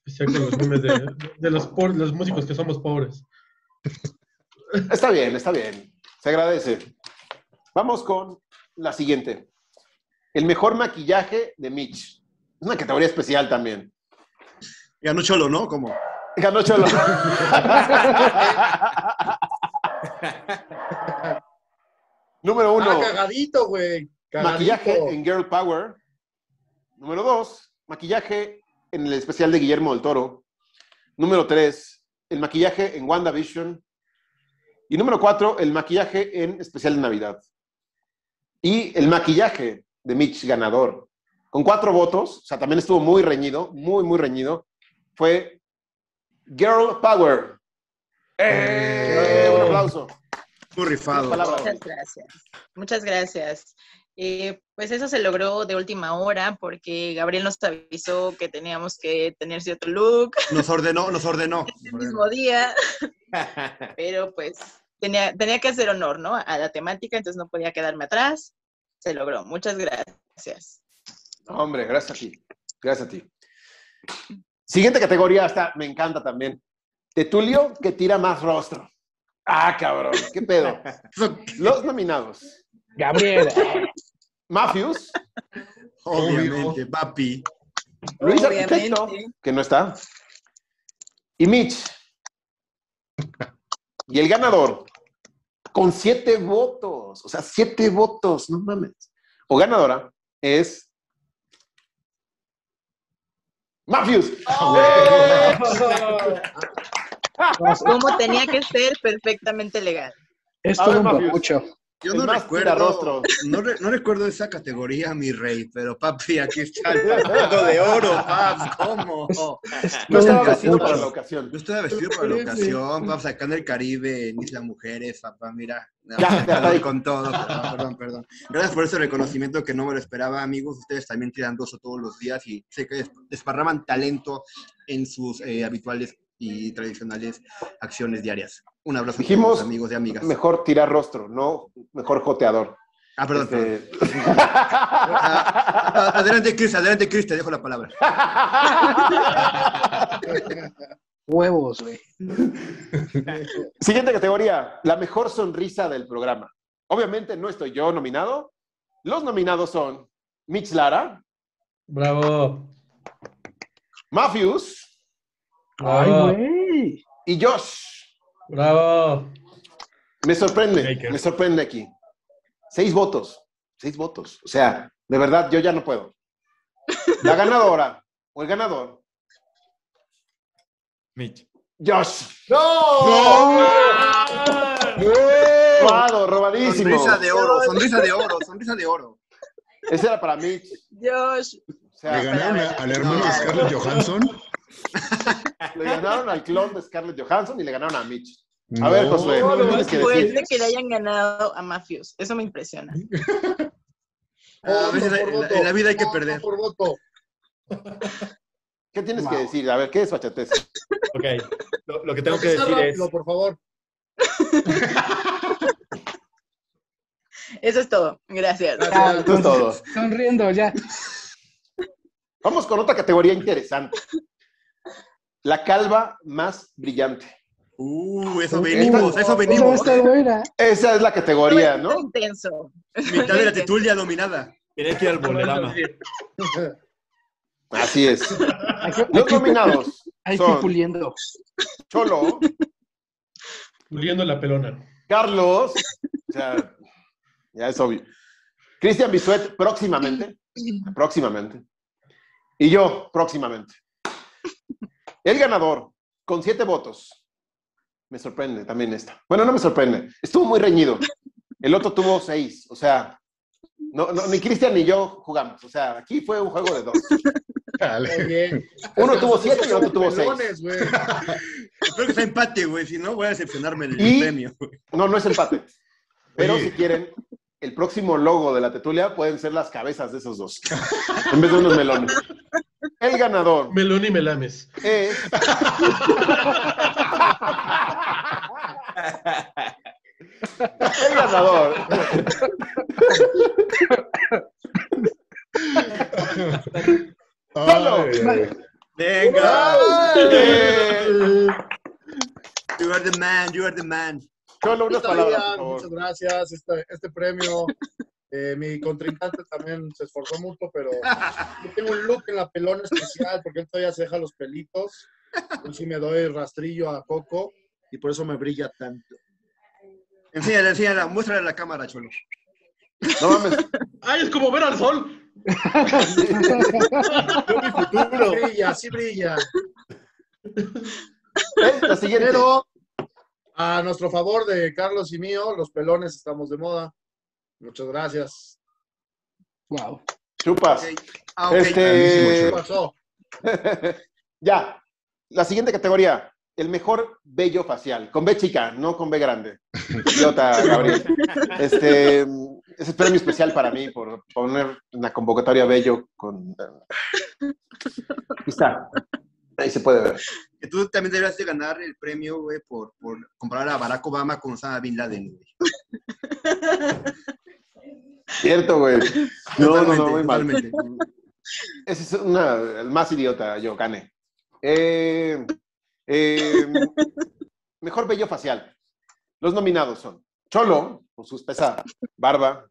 Especial con los memes de, de los, por- los músicos que somos pobres. Está bien, está bien. Se agradece. Vamos con la siguiente. El mejor maquillaje de Mitch. Es una categoría especial también. Ganó Cholo, ¿no? ¿Cómo? Ganó Cholo. [LAUGHS] Número uno. Ah, cagadito, güey. Cagadito. Maquillaje en Girl Power. Número dos, maquillaje en el especial de Guillermo del Toro. Número tres, el maquillaje en WandaVision. Y número cuatro, el maquillaje en especial de Navidad. Y el maquillaje de Mitch ganador. Con cuatro votos, o sea, también estuvo muy reñido, muy, muy reñido. Fue Girl Power. ¡Eh! Muy rifado. Muchas gracias. Muchas gracias. Eh, pues eso se logró de última hora porque Gabriel nos avisó que teníamos que tener cierto look Nos ordenó, nos ordenó. [LAUGHS] el mismo día, [LAUGHS] pero pues tenía, tenía que hacer honor, ¿no? A la temática, entonces no podía quedarme atrás. Se logró. Muchas gracias. Hombre, gracias a ti. Gracias a ti. Siguiente categoría, esta me encanta también. Tetulio que tira más rostro. Ah, cabrón, qué pedo. [LAUGHS] Los nominados. Gabriel. Matthews, Obviamente, papi. Luis Obviamente. Arquitecto, que no está. Y Mitch. Y el ganador, con siete votos. O sea, siete votos, no mames. O ganadora es. Matthews. [LAUGHS] Como tenía que ser perfectamente legal. Es todo un papucho. Yo no recuerdo, tirarrostro. no, re- no recuerdo esa categoría, mi rey, pero papi, aquí está el [LAUGHS] zapato de oro, paps, ¿cómo? No estaba vestido para la ocasión. Yo estaba vestido para la ocasión, paps, acá en el Caribe, en Isla Mujeres, papá, mira. No, Ya, ya, perdón ahí. con todo, perdón, perdón, perdón. Gracias por ese reconocimiento que no me lo esperaba, amigos. Ustedes también tiran roso todos los días y sé que des- desparraman talento en sus eh, habituales y tradicionales acciones diarias. Un abrazo a Dijimos todos, amigos y amigas. Mejor tirar rostro, no mejor joteador. Ah, perdón. Este- Ah, adelante, Chris, adelante, Chris, te dejo la palabra. Huevos, güey. Siguiente categoría, la mejor sonrisa del programa. Obviamente no estoy yo nominado. Los nominados son Mitch Lara, Bravo. Matthews Ay, Bravo. güey. y Josh. Bravo. Me sorprende, Baker. me sorprende aquí. Seis votos, seis votos. O sea, de verdad, yo ya no puedo. La ganadora o el ganador, Mitch. Josh. ¡No! Robado, robadísimo. Sonrisa de oro, sonrisa de [LAUGHS] oro, sonrisa de oro. Ese era para Mitch. Josh, O sea, Le ganaron a- al hermano de Scarlett Johansson. Le ganaron al clon de Scarlett Johansson y le ganaron a Mitch. A ver. Josué, No, ¿qué lo más ser que le hayan ganado a Mafios. Eso me impresiona. A veces en por la- voto. en la vida hay que Voto perder. por voto. ¿Qué tienes que decir? A ver, ¿qué es fachatez? Ok, lo, lo que tengo que decir es... por favor. Eso es todo. Gracias. Ya, Esto es todo. Sonriendo, ya. Vamos con otra categoría interesante. La calva más brillante. Uh, eso venimos, eso venimos. Esa es la categoría, ¿no? Intenso. Mitad de la tetulia dominada. Tiene que ir al bolerama. [LAUGHS] Así es. Los que- nominados hay que ir son puliendo. Cholo, Puliendo la pelona. Carlos, o sea, ya es obvio. Cristian Bisuet, próximamente, próximamente. Y yo, próximamente. El ganador, con siete votos. Me sorprende también esta. Bueno, no me sorprende. Estuvo muy reñido. El otro tuvo seis. O sea, no, no, ni Cristian ni yo jugamos. O sea, aquí fue un juego de dos. Dale. Uno es que tuvo siete y el otro tuvo seis. pelones. Espero que sea empate, güey. Si no, voy a decepcionarme del Y- premio. No, no es empate. Pero Oye. si quieren, el próximo logo de la tetulia pueden ser las cabezas de esos dos. En vez de unos melones. El ganador Melón y melames. es. El ganador. Ay. Venga. You are the man, you are the man. Cholo, unas palabras, bien, por favor. muchas gracias. Este, este premio, eh, mi contrincante también se esforzó mucho, pero yo tengo un look en la pelona especial porque él todavía se deja los pelitos. Yo sí me doy rastrillo a Coco y por eso me brilla tanto. Enséñala, enséñala, muéstrale a la cámara, Cholo. No mames. ¡Ay, es como ver al sol! Yo mi futuro. Brilla, sí brilla. Eh, La siguiente. Pero a nuestro favor de Carlos y mío, los pelones estamos de moda. Muchas gracias. Wow. Chupas. Ok. Ah, ok. Este- ¿Qué pasó? [LAUGHS] ya. La siguiente categoría. el mejor vello facial, con B chica, no con B grande. Idiota, [LAUGHS] Gabriel. Este, ese es premio especial para mí por poner una convocatoria bello con... Ahí está. Ahí se puede ver. Tú también deberías de ganar el premio, güey, por, por comparar a Barack Obama con Osama Bin Laden, güey. [LAUGHS] Cierto, güey. No, no, no, muy mal. Totalmente. Ese es una, el más idiota, yo gané. Eh, eh, mejor vello facial. Los nominados son Cholo, por su espesa barba.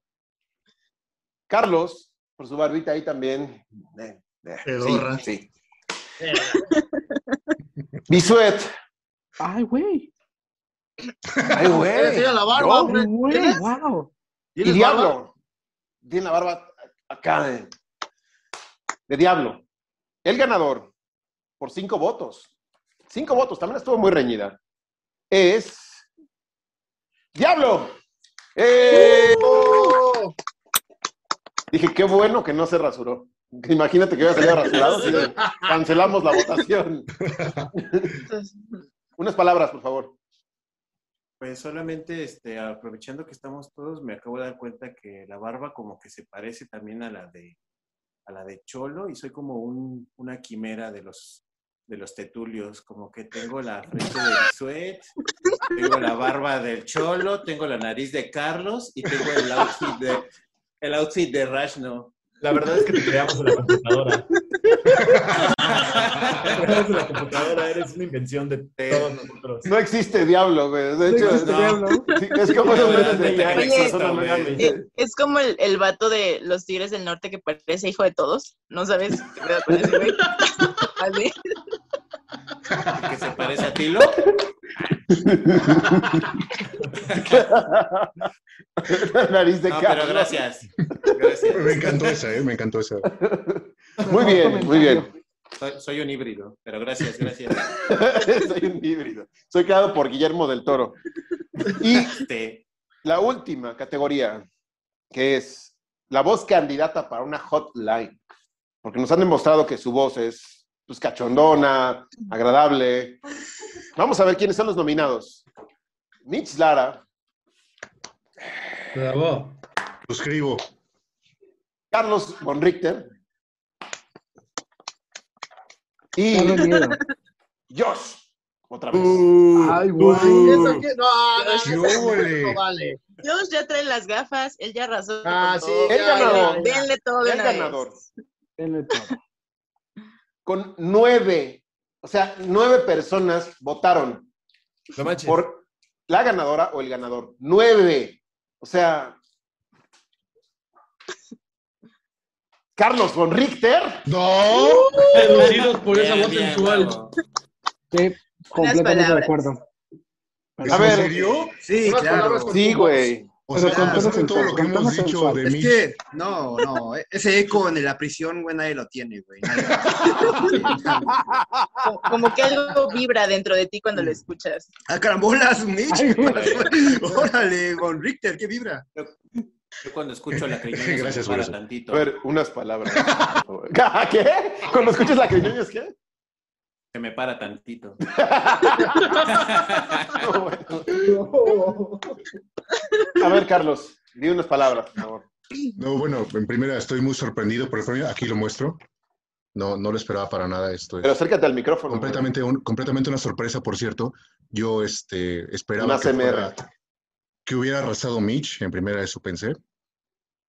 Carlos, por su barbita ahí también. Eh, eh, sí, sí. Bisuet. Ay, güey. Ay, güey. La wow. Y ¿Tienes Diablo. Tiene la barba acá de, de Diablo. El ganador, por cinco votos. Cinco votos, también estuvo muy reñida. Es. ¡Diablo! ¡Eh! ¡Oh! Dije, qué bueno que no se rasuró. Imagínate que hubiera salido rasurado. sí, cancelamos la votación. [LAUGHS] Unas palabras, por favor. Pues solamente este, aprovechando que estamos todos, me acabo de dar cuenta que la barba como que se parece también a la de a la de Cholo y soy como un- una quimera de los de los tetulios, como que tengo la frente de Bisuet, tengo la barba del Cholo, tengo la nariz de Carlos y tengo el outfit de el outfit de Rashno. La verdad es que te creamos en la computadora. La computadora, eres una invención de todos nosotros. No existe Diablo, güey. De hecho, no. Diablo. Sí, es como esos memes de Oye, Es como el, el vato de los Tigres del Norte que parece hijo de todos. ¿No sabes qué pedo con ese güey? Así. que se parece a Tilo. [LAUGHS] Nariz de No, Carlos. pero gracias. Gracias. Me encantó esa, ¿eh? Me encantó esa. Muy bien, muy bien. Soy, soy un híbrido, pero gracias, gracias. [LAUGHS] Soy un híbrido. Soy creado por Guillermo del Toro. Y Este, la última categoría, que es la voz candidata para una hotline. Porque nos han demostrado que su voz es pues, cachondona, agradable. Vamos a ver quiénes son los nominados. Mitch Lara, Bravo. Lo escribo. Carlos von Richter y. Josh, otra vez. Ay, güey. ¿Eso qué? No, no, ¿Qué eso [LAUGHS] no vale. Dios ya trae las gafas, él ya arrasó. Ah, con sí, todo. El ya, ganador. Denle todo de El una vez. ganador. Denle todo. Con nueve, o sea, nueve personas votaron No manches. por la ganadora o el ganador. Nueve. O sea. Carlos von Richter. ¡No! [LAUGHS] Seducidos por esa voz sensual. Sí, completamente de acuerdo. ¿Es A en ver. serio? Sí, claro. Sí, güey. O sea, con todo lo que hemos dicho de Es mí. que, no, no, ese eco en la prisión, güey, nadie lo tiene, güey. [LAUGHS] Como, que algo vibra dentro de ti cuando lo escuchas. ¡Ah, carambolas, Mitch! [LAUGHS] Órale, con Richter, ¿qué vibra? Yo cuando escucho la [LAUGHS] criñoña se Gracias me para por eso. tantito. A ver, unas palabras. [LAUGHS] por favor. [LAUGHS] ¿Qué? Cuando escuchas la criñoña, ¿qué? Se me para tantito. No, bueno. A ver, Carlos, di unas palabras, por favor. No, bueno, en primera estoy muy sorprendido por el premio. Aquí lo muestro. No, no lo esperaba para nada esto. Pero acércate al micrófono. completamente, un- completamente una sorpresa, por cierto. Yo este, esperaba Una que, CMR. fuera- que hubiera arrasado Mitch. En primera eso pensé.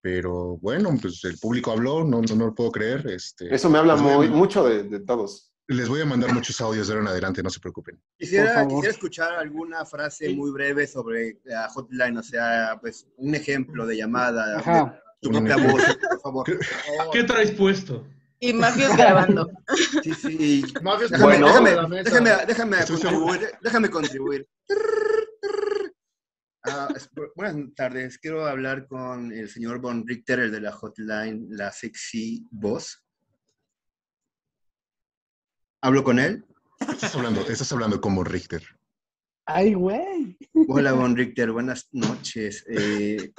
Pero bueno, pues el público habló, no, no, no lo puedo creer. Este, Eso me habla les voy a- muy, mucho de, de todos. Les voy a mandar muchos audios de ahora en adelante, no se preocupen. Quisiera, quisiera escuchar alguna frase muy breve sobre la hotline, o sea, pues un ejemplo de llamada, Ajá. de tu propia voz, por favor. ¿Qué traes puesto? Y mafios grabando. Sí, sí. Mafios Déjame, Bueno. déjame, déjame, déjame seguro. contribuir. Déjame contribuir. Ah, buenas tardes. Quiero hablar con el señor Von Richter, el de la hotline, la sexy voz. ¿Hablo con él? Estás hablando, estás hablando como Richter. Ay, güey. Hola, Von Richter. Buenas noches. Eh,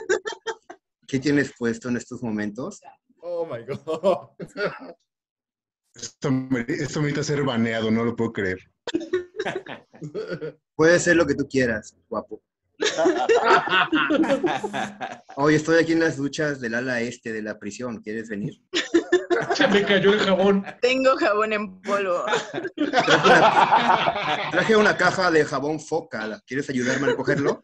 ¿Qué tienes puesto en estos momentos? Oh my God. Esto, me- esto merita ser baneado, no lo puedo creer. Puede ser lo que tú quieras, guapo. [LAUGHS] Hoy estoy aquí en las duchas del ala este de la prisión. ¿Quieres venir? Se me cayó el jabón. Tengo jabón en polvo. Traje una caja de jabón foca. ¿Quieres ayudarme a recogerlo?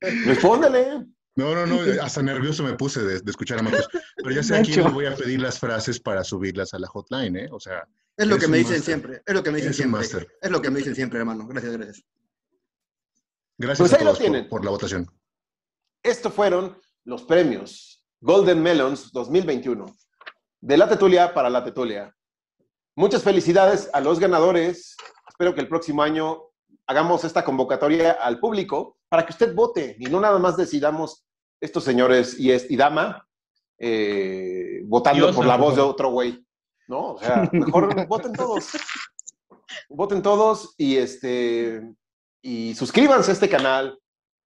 Respóndele. No, no, no, hasta nervioso me puse de, de escuchar a Marcos. Pero ya sé a quién Nacho. le voy a pedir las frases para subirlas a la hotline, ¿eh? O sea. Es lo que me dicen siempre. Es lo que me dicen siempre. Es lo que me dicen siempre, hermano. Gracias, gracias. Gracias Pues a ahí lo todos por, tienen. por la votación. Estos fueron los premios Golden Melons 2021 de la Tetulia para la Tetulia. Muchas felicidades a los ganadores. Espero que el próximo año hagamos esta convocatoria al público para que usted vote y no nada más decidamos estos señores y, es, y dama eh, votando Dios, por la voz de otro güey. ¿No? O sea, mejor voten todos. [LAUGHS] Voten todos y este y suscríbanse a este canal,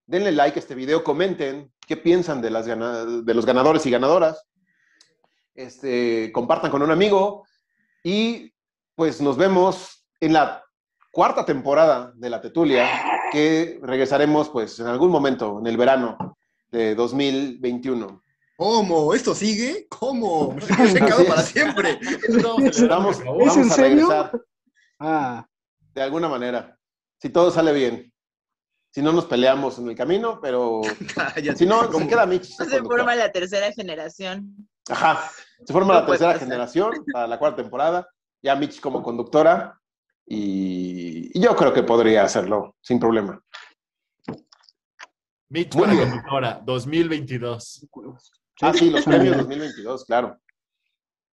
denle like a este video, comenten qué piensan de, las de los ganadores y ganadoras, este, compartan con un amigo y pues nos vemos en la cuarta temporada de La Tetulia, que regresaremos pues en algún momento en el verano de 2021. ¿Cómo? ¿Esto sigue? ¿Cómo? Me he secado para siempre. Vamos, ¿Es vamos en a serio? regresar Ah, de alguna manera, si todo sale bien. Si no nos peleamos en el camino, pero [LAUGHS] Cállate. si no, se ¿Cómo? queda Mitch. Se forma la tercera generación. Ajá. Se forma No la tercera pasar. generación para la cuarta temporada. Ya Mitch como conductora. Y, y yo creo que podría hacerlo sin problema. Mitch Muy para bien. conductora, 2022. Ah, sí, los premios bien. 2022, claro.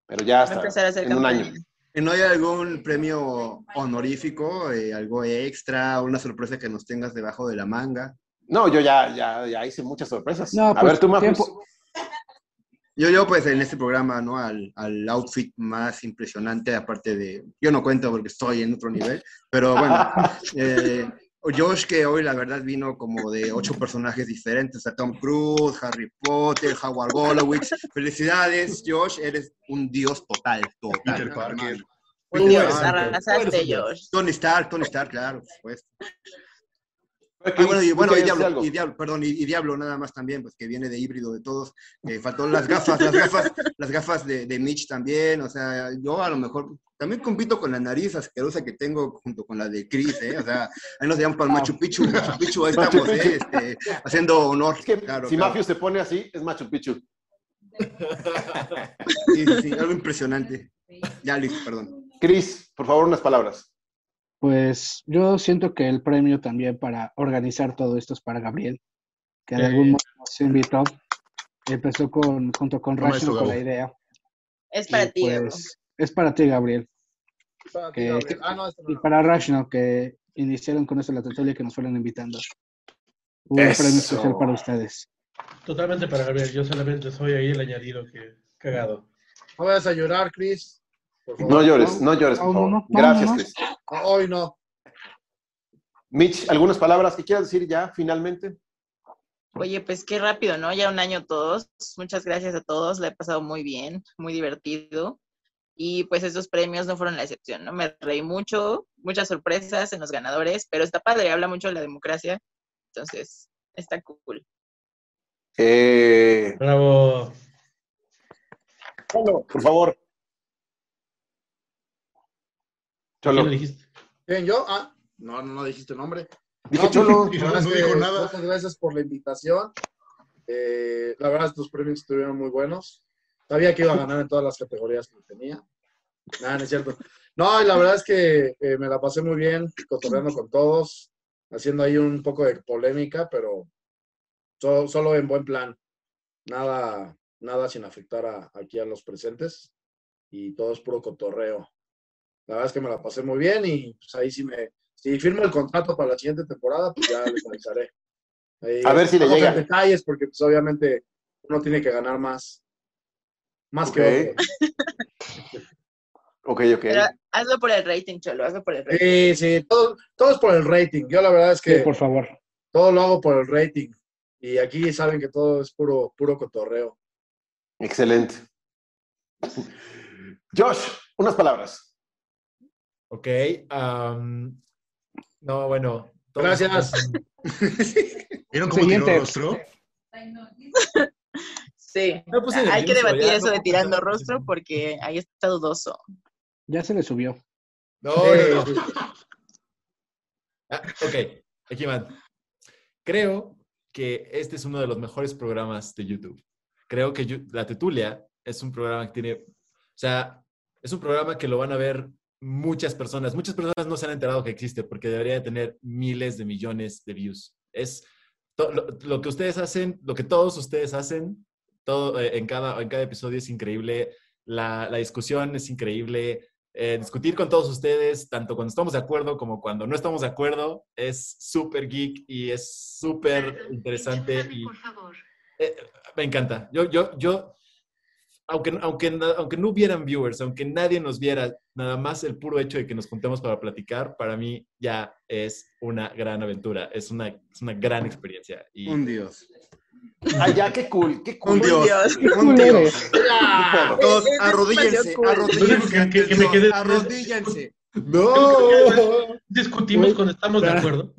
Pero ya hacer en un año. ¿Y ¿No hay algún premio honorífico, eh, algo extra, una sorpresa que nos tengas debajo de la manga? No, yo ya, ya, ya hice muchas sorpresas. No, a pues, ver, tú, tiempo. Yo, yo pues en este programa, ¿no? Al, al outfit más impresionante, aparte de, yo no cuento porque estoy en otro nivel, pero bueno, [LAUGHS] eh, Josh que hoy la verdad vino como de ocho personajes diferentes, a Tom Cruise, Harry Potter, Howard Wolowitz. Felicidades, Josh, eres un dios total, total. Peter Parker. arrasaste, Josh. Tony Stark, Tony Stark, claro, por supuesto. Ah, bueno, y, ¿tú bueno, y querías decir Diablo, algo? y Diablo, perdón, y, y Diablo nada más también, pues que viene de híbrido de todos. Eh, faltó las gafas, las gafas, las gafas de, de Mitch también. O sea, yo a lo mejor también compito con la nariz asquerosa que tengo junto con la de Chris, ¿eh? O sea, ahí nos llevamos para el Machu Picchu, Machu Picchu, ahí estamos, ¿eh? Este, haciendo honor. Es que Claro, si claro. Mafios se pone así, es Machu Picchu. Sí, sí, sí, algo impresionante. Ya, listo, perdón. Chris, por favor, unas palabras. Pues yo siento que el premio también para organizar todo esto es para Gabriel, que de Eh. algún modo nos invitó. Empezó con, junto con Rachel eso, con la idea. Es para Y, ti, Gabo. pues, es para ti, Gabriel. Para ti, Que- Gabriel. Ah, no, no. Y para Rational, que iniciaron con esto la tertulia que nos fueron invitando. Un Eso. premio especial para ustedes. Totalmente para Gabriel. Yo solamente soy ahí el añadido que cagado. No vayas a llorar, Chris. Por favor. No llores, no llores, por favor. no, no, Gracias, no. Chris. Hoy no. Mitch, ¿algunas palabras que quieras decir ya finalmente? Oye, pues qué rápido, ¿no? Ya un año todos. Muchas gracias a todos. La he pasado muy bien, muy divertido. Y pues estos premios no fueron la excepción, ¿no? Me reí mucho, muchas sorpresas en los ganadores, pero está padre, habla mucho de la democracia. Entonces, está cool. Eh, Bravo. por favor. ¿Quién Cholo. le dijiste? ¿Quién, yo? Ah, no, no, no dijiste nombre. Dije No, Cholo. pues, la verdad No es dijo que nada. Muchas gracias por la invitación. Eh, la verdad, tus premios estuvieron muy buenos. Sabía que iba a ganar en todas las categorías que tenía. Nada, no es cierto. No, y la verdad es que eh, me la pasé muy bien, cotorreando con todos, haciendo ahí un poco de polémica, pero so- solo en buen plan. Nada, nada sin afectar a, aquí a los presentes. Y todo es puro cotorreo. La verdad es que me la pasé muy bien y pues ahí sí me, si firmo el contrato para la siguiente temporada, pues ya les avisaré. Ahí A ver si le llega. detalles porque pues obviamente uno tiene que ganar más. Más que otro. [LAUGHS] Ok, ok. Pero hazlo por el rating, Cholo, hazlo por el rating. Sí, sí, todo, todo es por el rating. Yo la verdad es que Sí, por favor. todo lo hago por el rating. Y aquí saben que todo es puro, puro cotorreo. Excelente. Josh, unas palabras. Ok. no, bueno. Gracias. [LAUGHS] ¿Vieron cómo Siguiente. tiró rostro? [LAUGHS] Sí, hay que debatir ya, eso no, de tirando no, rostro porque ahí está dudoso. Ya se le subió. No, no, no. Ah, ok, aquí van. Creo que este es uno de los mejores programas de YouTube. Creo que La Tetulia es un programa que tiene, o sea, es un programa que lo van a ver muchas personas. Muchas personas no se han enterado que existe porque debería de tener miles de millones de views. Es lo, lo que ustedes hacen, lo que todos ustedes hacen, todo eh, en cada, en cada episodio es increíble. La, la discusión es increíble. Eh, discutir con todos ustedes, tanto cuando estamos de acuerdo como cuando no estamos de acuerdo, es súper geek y es súper interesante y eh, me encanta. Yo, yo, yo, aunque, aunque, aunque no hubieran viewers, aunque nadie nos viera, nada más el puro hecho de que nos juntemos para platicar, para mí ya es una gran aventura, es una, es una gran experiencia. Y, Un dios. Ay, ya, qué cool, qué cool. Un dios. Un dios. Todos arrodíllense, arrodíllense. Que- me quede- Arrodíllense. ¡No! Discutimos cuando estamos de acuerdo.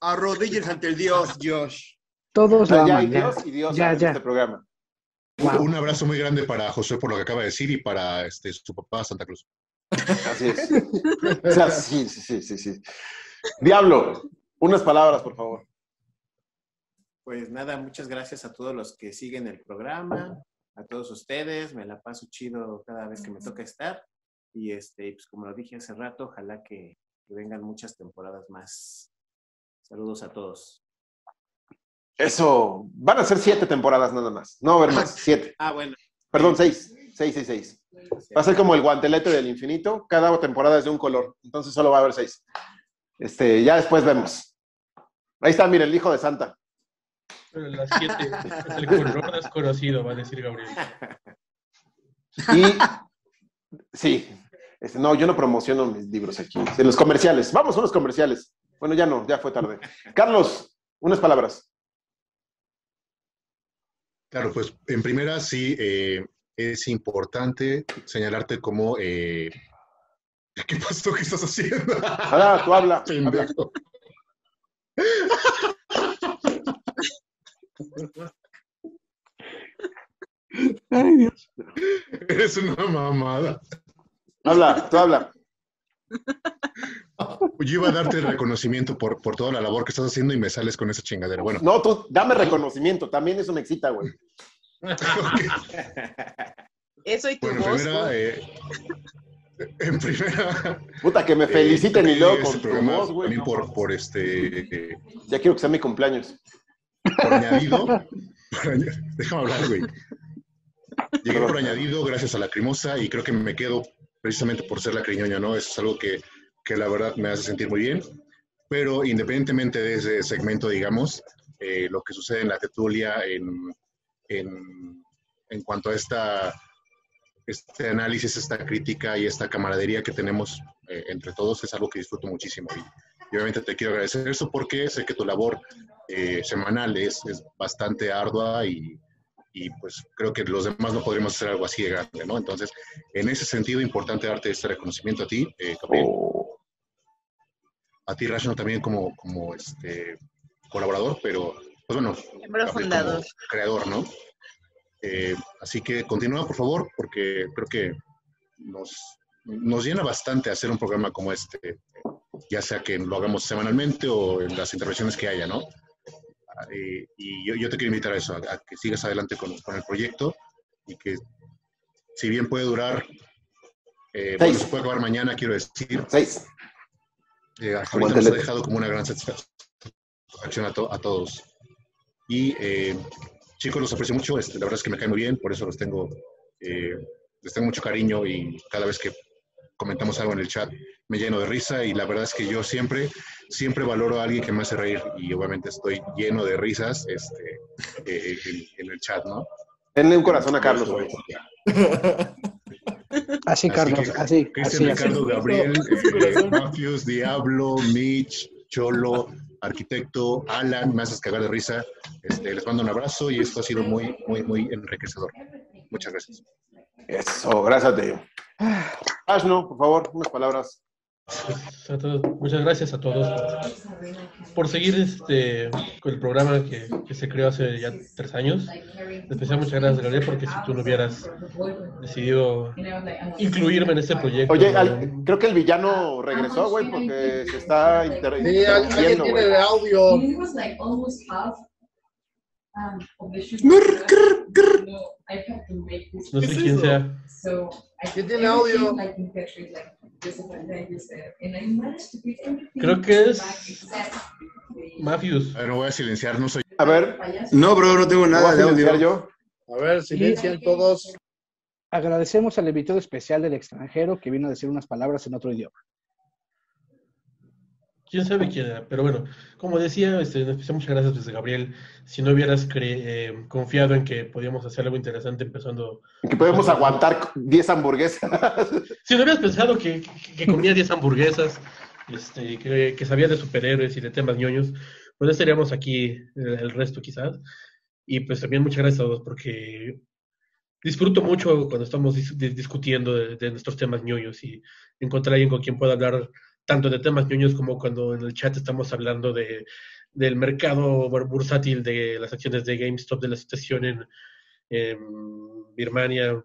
Arrodíllense ante el Dios, Josh. Todos lo sea, ya Dios y Dios ya. en ya. este programa. Wow. Un abrazo muy grande para José por lo que acaba de decir y para este, su papá Santa Cruz. Así es. O sea, sí, sí, sí, sí, sí. Diablo, unas palabras, por favor. Pues nada, muchas gracias a todos los que siguen el programa, a todos ustedes, me la paso chido cada vez que me toca estar. Y este, pues como lo dije hace rato, ojalá que, que vengan muchas temporadas más. Saludos a todos. Eso, van a ser siete temporadas nada más. No va a haber más, [LAUGHS] siete. Ah, bueno. Perdón, seis. Seis, seis, seis. Va a ser como el guantelete del infinito. Cada temporada es de un color. Entonces solo va a haber seis. Este, ya después vemos. Ahí está, mira, el hijo de Santa. Pero las siete, es el color desconocido, va a decir Gabriel. [LAUGHS] Y sí, este, no, yo no promociono mis libros aquí. En los comerciales. Vamos a los comerciales. Bueno, ya no, ya fue tarde. Carlos, unas palabras. Claro, pues en primera sí eh, es importante señalarte como... eh, ¿Qué pasó? ¿Qué estás haciendo? Habla, tú habla. habla. [LAUGHS] Pendejo. Ay, Dios. Eres una mamada. Habla, tú habla. Yo iba a darte el reconocimiento por, por toda la labor que estás haciendo y me sales con esa chingadera. Bueno, No, tú dame reconocimiento. También eso me excita, güey. [LAUGHS] Eso y tu bueno, en voz. primera, eh, en primera, Puta, que me eh, feliciten y luego este con tu programa voz, güey. también por, por este, eh, Ya quiero que sea mi cumpleaños. por añadido, por déjame hablar, güey. Llegué por añadido gracias a la crimosa y creo que me quedo precisamente por ser la criñoña, ¿no? Eso es algo que, que la verdad me hace sentir muy bien. Pero independientemente de ese segmento, digamos, eh, lo que sucede en la tetulia en, en, en cuanto a esta, este análisis, esta crítica y esta camaradería que tenemos eh, entre todos es algo que disfruto muchísimo. Y, obviamente te quiero agradecer eso porque sé que tu labor eh, semanal es, es bastante ardua y, y pues creo que los demás no podríamos hacer algo así de grande, ¿no? Entonces, en ese sentido, importante darte este reconocimiento a ti, eh, Gabriel. A ti, Rashno, también como, como este, colaborador, pero, pues bueno, como creador, ¿no? Eh, así que continúa, por favor, porque creo que nos, nos llena bastante hacer un programa como este, ya sea que lo hagamos semanalmente o en las intervenciones que haya, ¿no? Eh, y yo, yo te quiero invitar a eso, a, a que sigas adelante con, con el proyecto y que si bien puede durar, eh, bueno, se puede acabar mañana, quiero decir. Seis. Eh, nos ha dejado como una gran satisfacción a, to- a todos. Y eh, chicos, los aprecio mucho, este, la verdad es que me caen muy bien, por eso los tengo, eh, les tengo mucho cariño y cada vez que comentamos algo en el chat me lleno de risa y la verdad es que yo siempre, siempre valoro a alguien que me hace reír y obviamente estoy lleno de risas este, eh, en, en el chat, ¿no? Denle un corazón a Carlos. [LAUGHS] Así, Carlos, que, así, Cristian, así, Ricardo, así. Gabriel, [LAUGHS] eh, Mafios, Diablo, Mitch, Cholo, Arquitecto, Alan, me haces cagar de risa. Este, les mando un abrazo y esto ha sido muy, muy, muy enriquecedor. Muchas gracias. Eso, gracias a ti. Ash, no, por favor, unas palabras. Pues, a todos- muchas gracias a todos por, por seguir este, con el programa que, que se creó hace ya tres años. En especial muchas gracias, Gabriel, porque si tú no hubieras decidido incluirme en este proyecto. Oye, al- creo que el villano regresó, güey, porque se está inter Sí, alguien tiene el audio. No sé quién sea. ¿Quién tiene audio? Creo que es Mafius. A ver, voy a silenciar, no soy. A ver. No, bro, no tengo nada de audio. yo. A ver, silencien todos. Agradecemos al invitado especial del extranjero que vino a decir unas palabras en otro idioma. Quién sabe quién era, pero bueno, como decía, este, muchas gracias desde Gabriel. Si no hubieras eh, confiado en que podíamos hacer algo interesante empezando. Que podemos aguantar 10 hamburguesas. [LAUGHS] Si no hubieras pensado que, que- que comía 10 hamburguesas, este, que, que sabía de superhéroes y de temas ñoños, pues no estaríamos aquí el, resto quizás. Y pues también muchas gracias a todos porque disfruto mucho cuando estamos dis- discutiendo de, de nuestros temas ñoños y encontrar a alguien con quien pueda hablar tanto de temas ñoños como cuando en el chat estamos hablando de, del mercado bur- bursátil de las acciones de GameStop, de la situación en, en Birmania.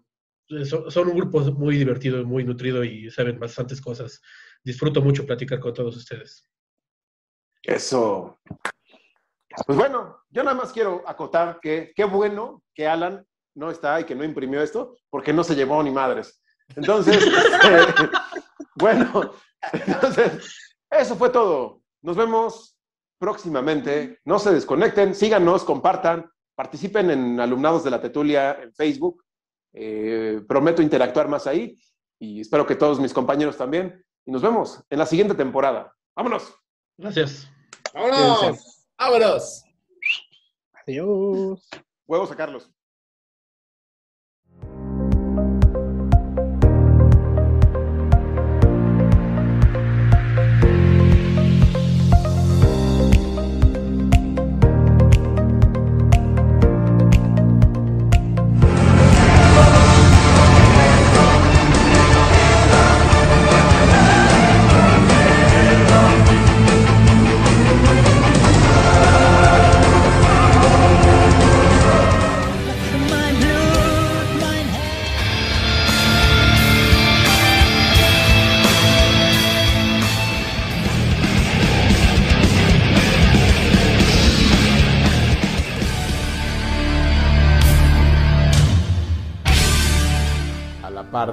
Son, son un grupo muy divertido, muy nutrido y saben bastantes cosas. Disfruto mucho platicar con todos ustedes. Eso. Pues bueno, yo nada más quiero acotar que qué bueno que Alan no está y que no imprimió esto, porque no se llevó ni madres. Entonces, [LAUGHS] este, bueno, [LAUGHS] entonces, eso fue todo. Nos vemos próximamente. No se desconecten, síganos, compartan, participen en Alumnados de la Tetulia en Facebook. Eh, prometo interactuar más ahí y espero que todos mis compañeros también. Y nos vemos en la siguiente temporada. ¡Vámonos! Gracias. ¡Vámonos! ¡Vámonos! Adiós. Huevos a Carlos.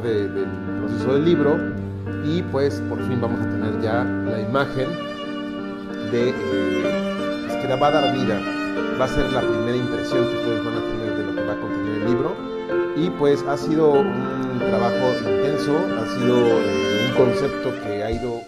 De- del proceso del libro y pues por fin vamos a tener ya la imagen de eh, pues, que la va a dar vida. Va a ser la primera impresión que ustedes van a tener de lo que va a contener el libro. Y pues ha sido un trabajo intenso ha sido un concepto que ha ido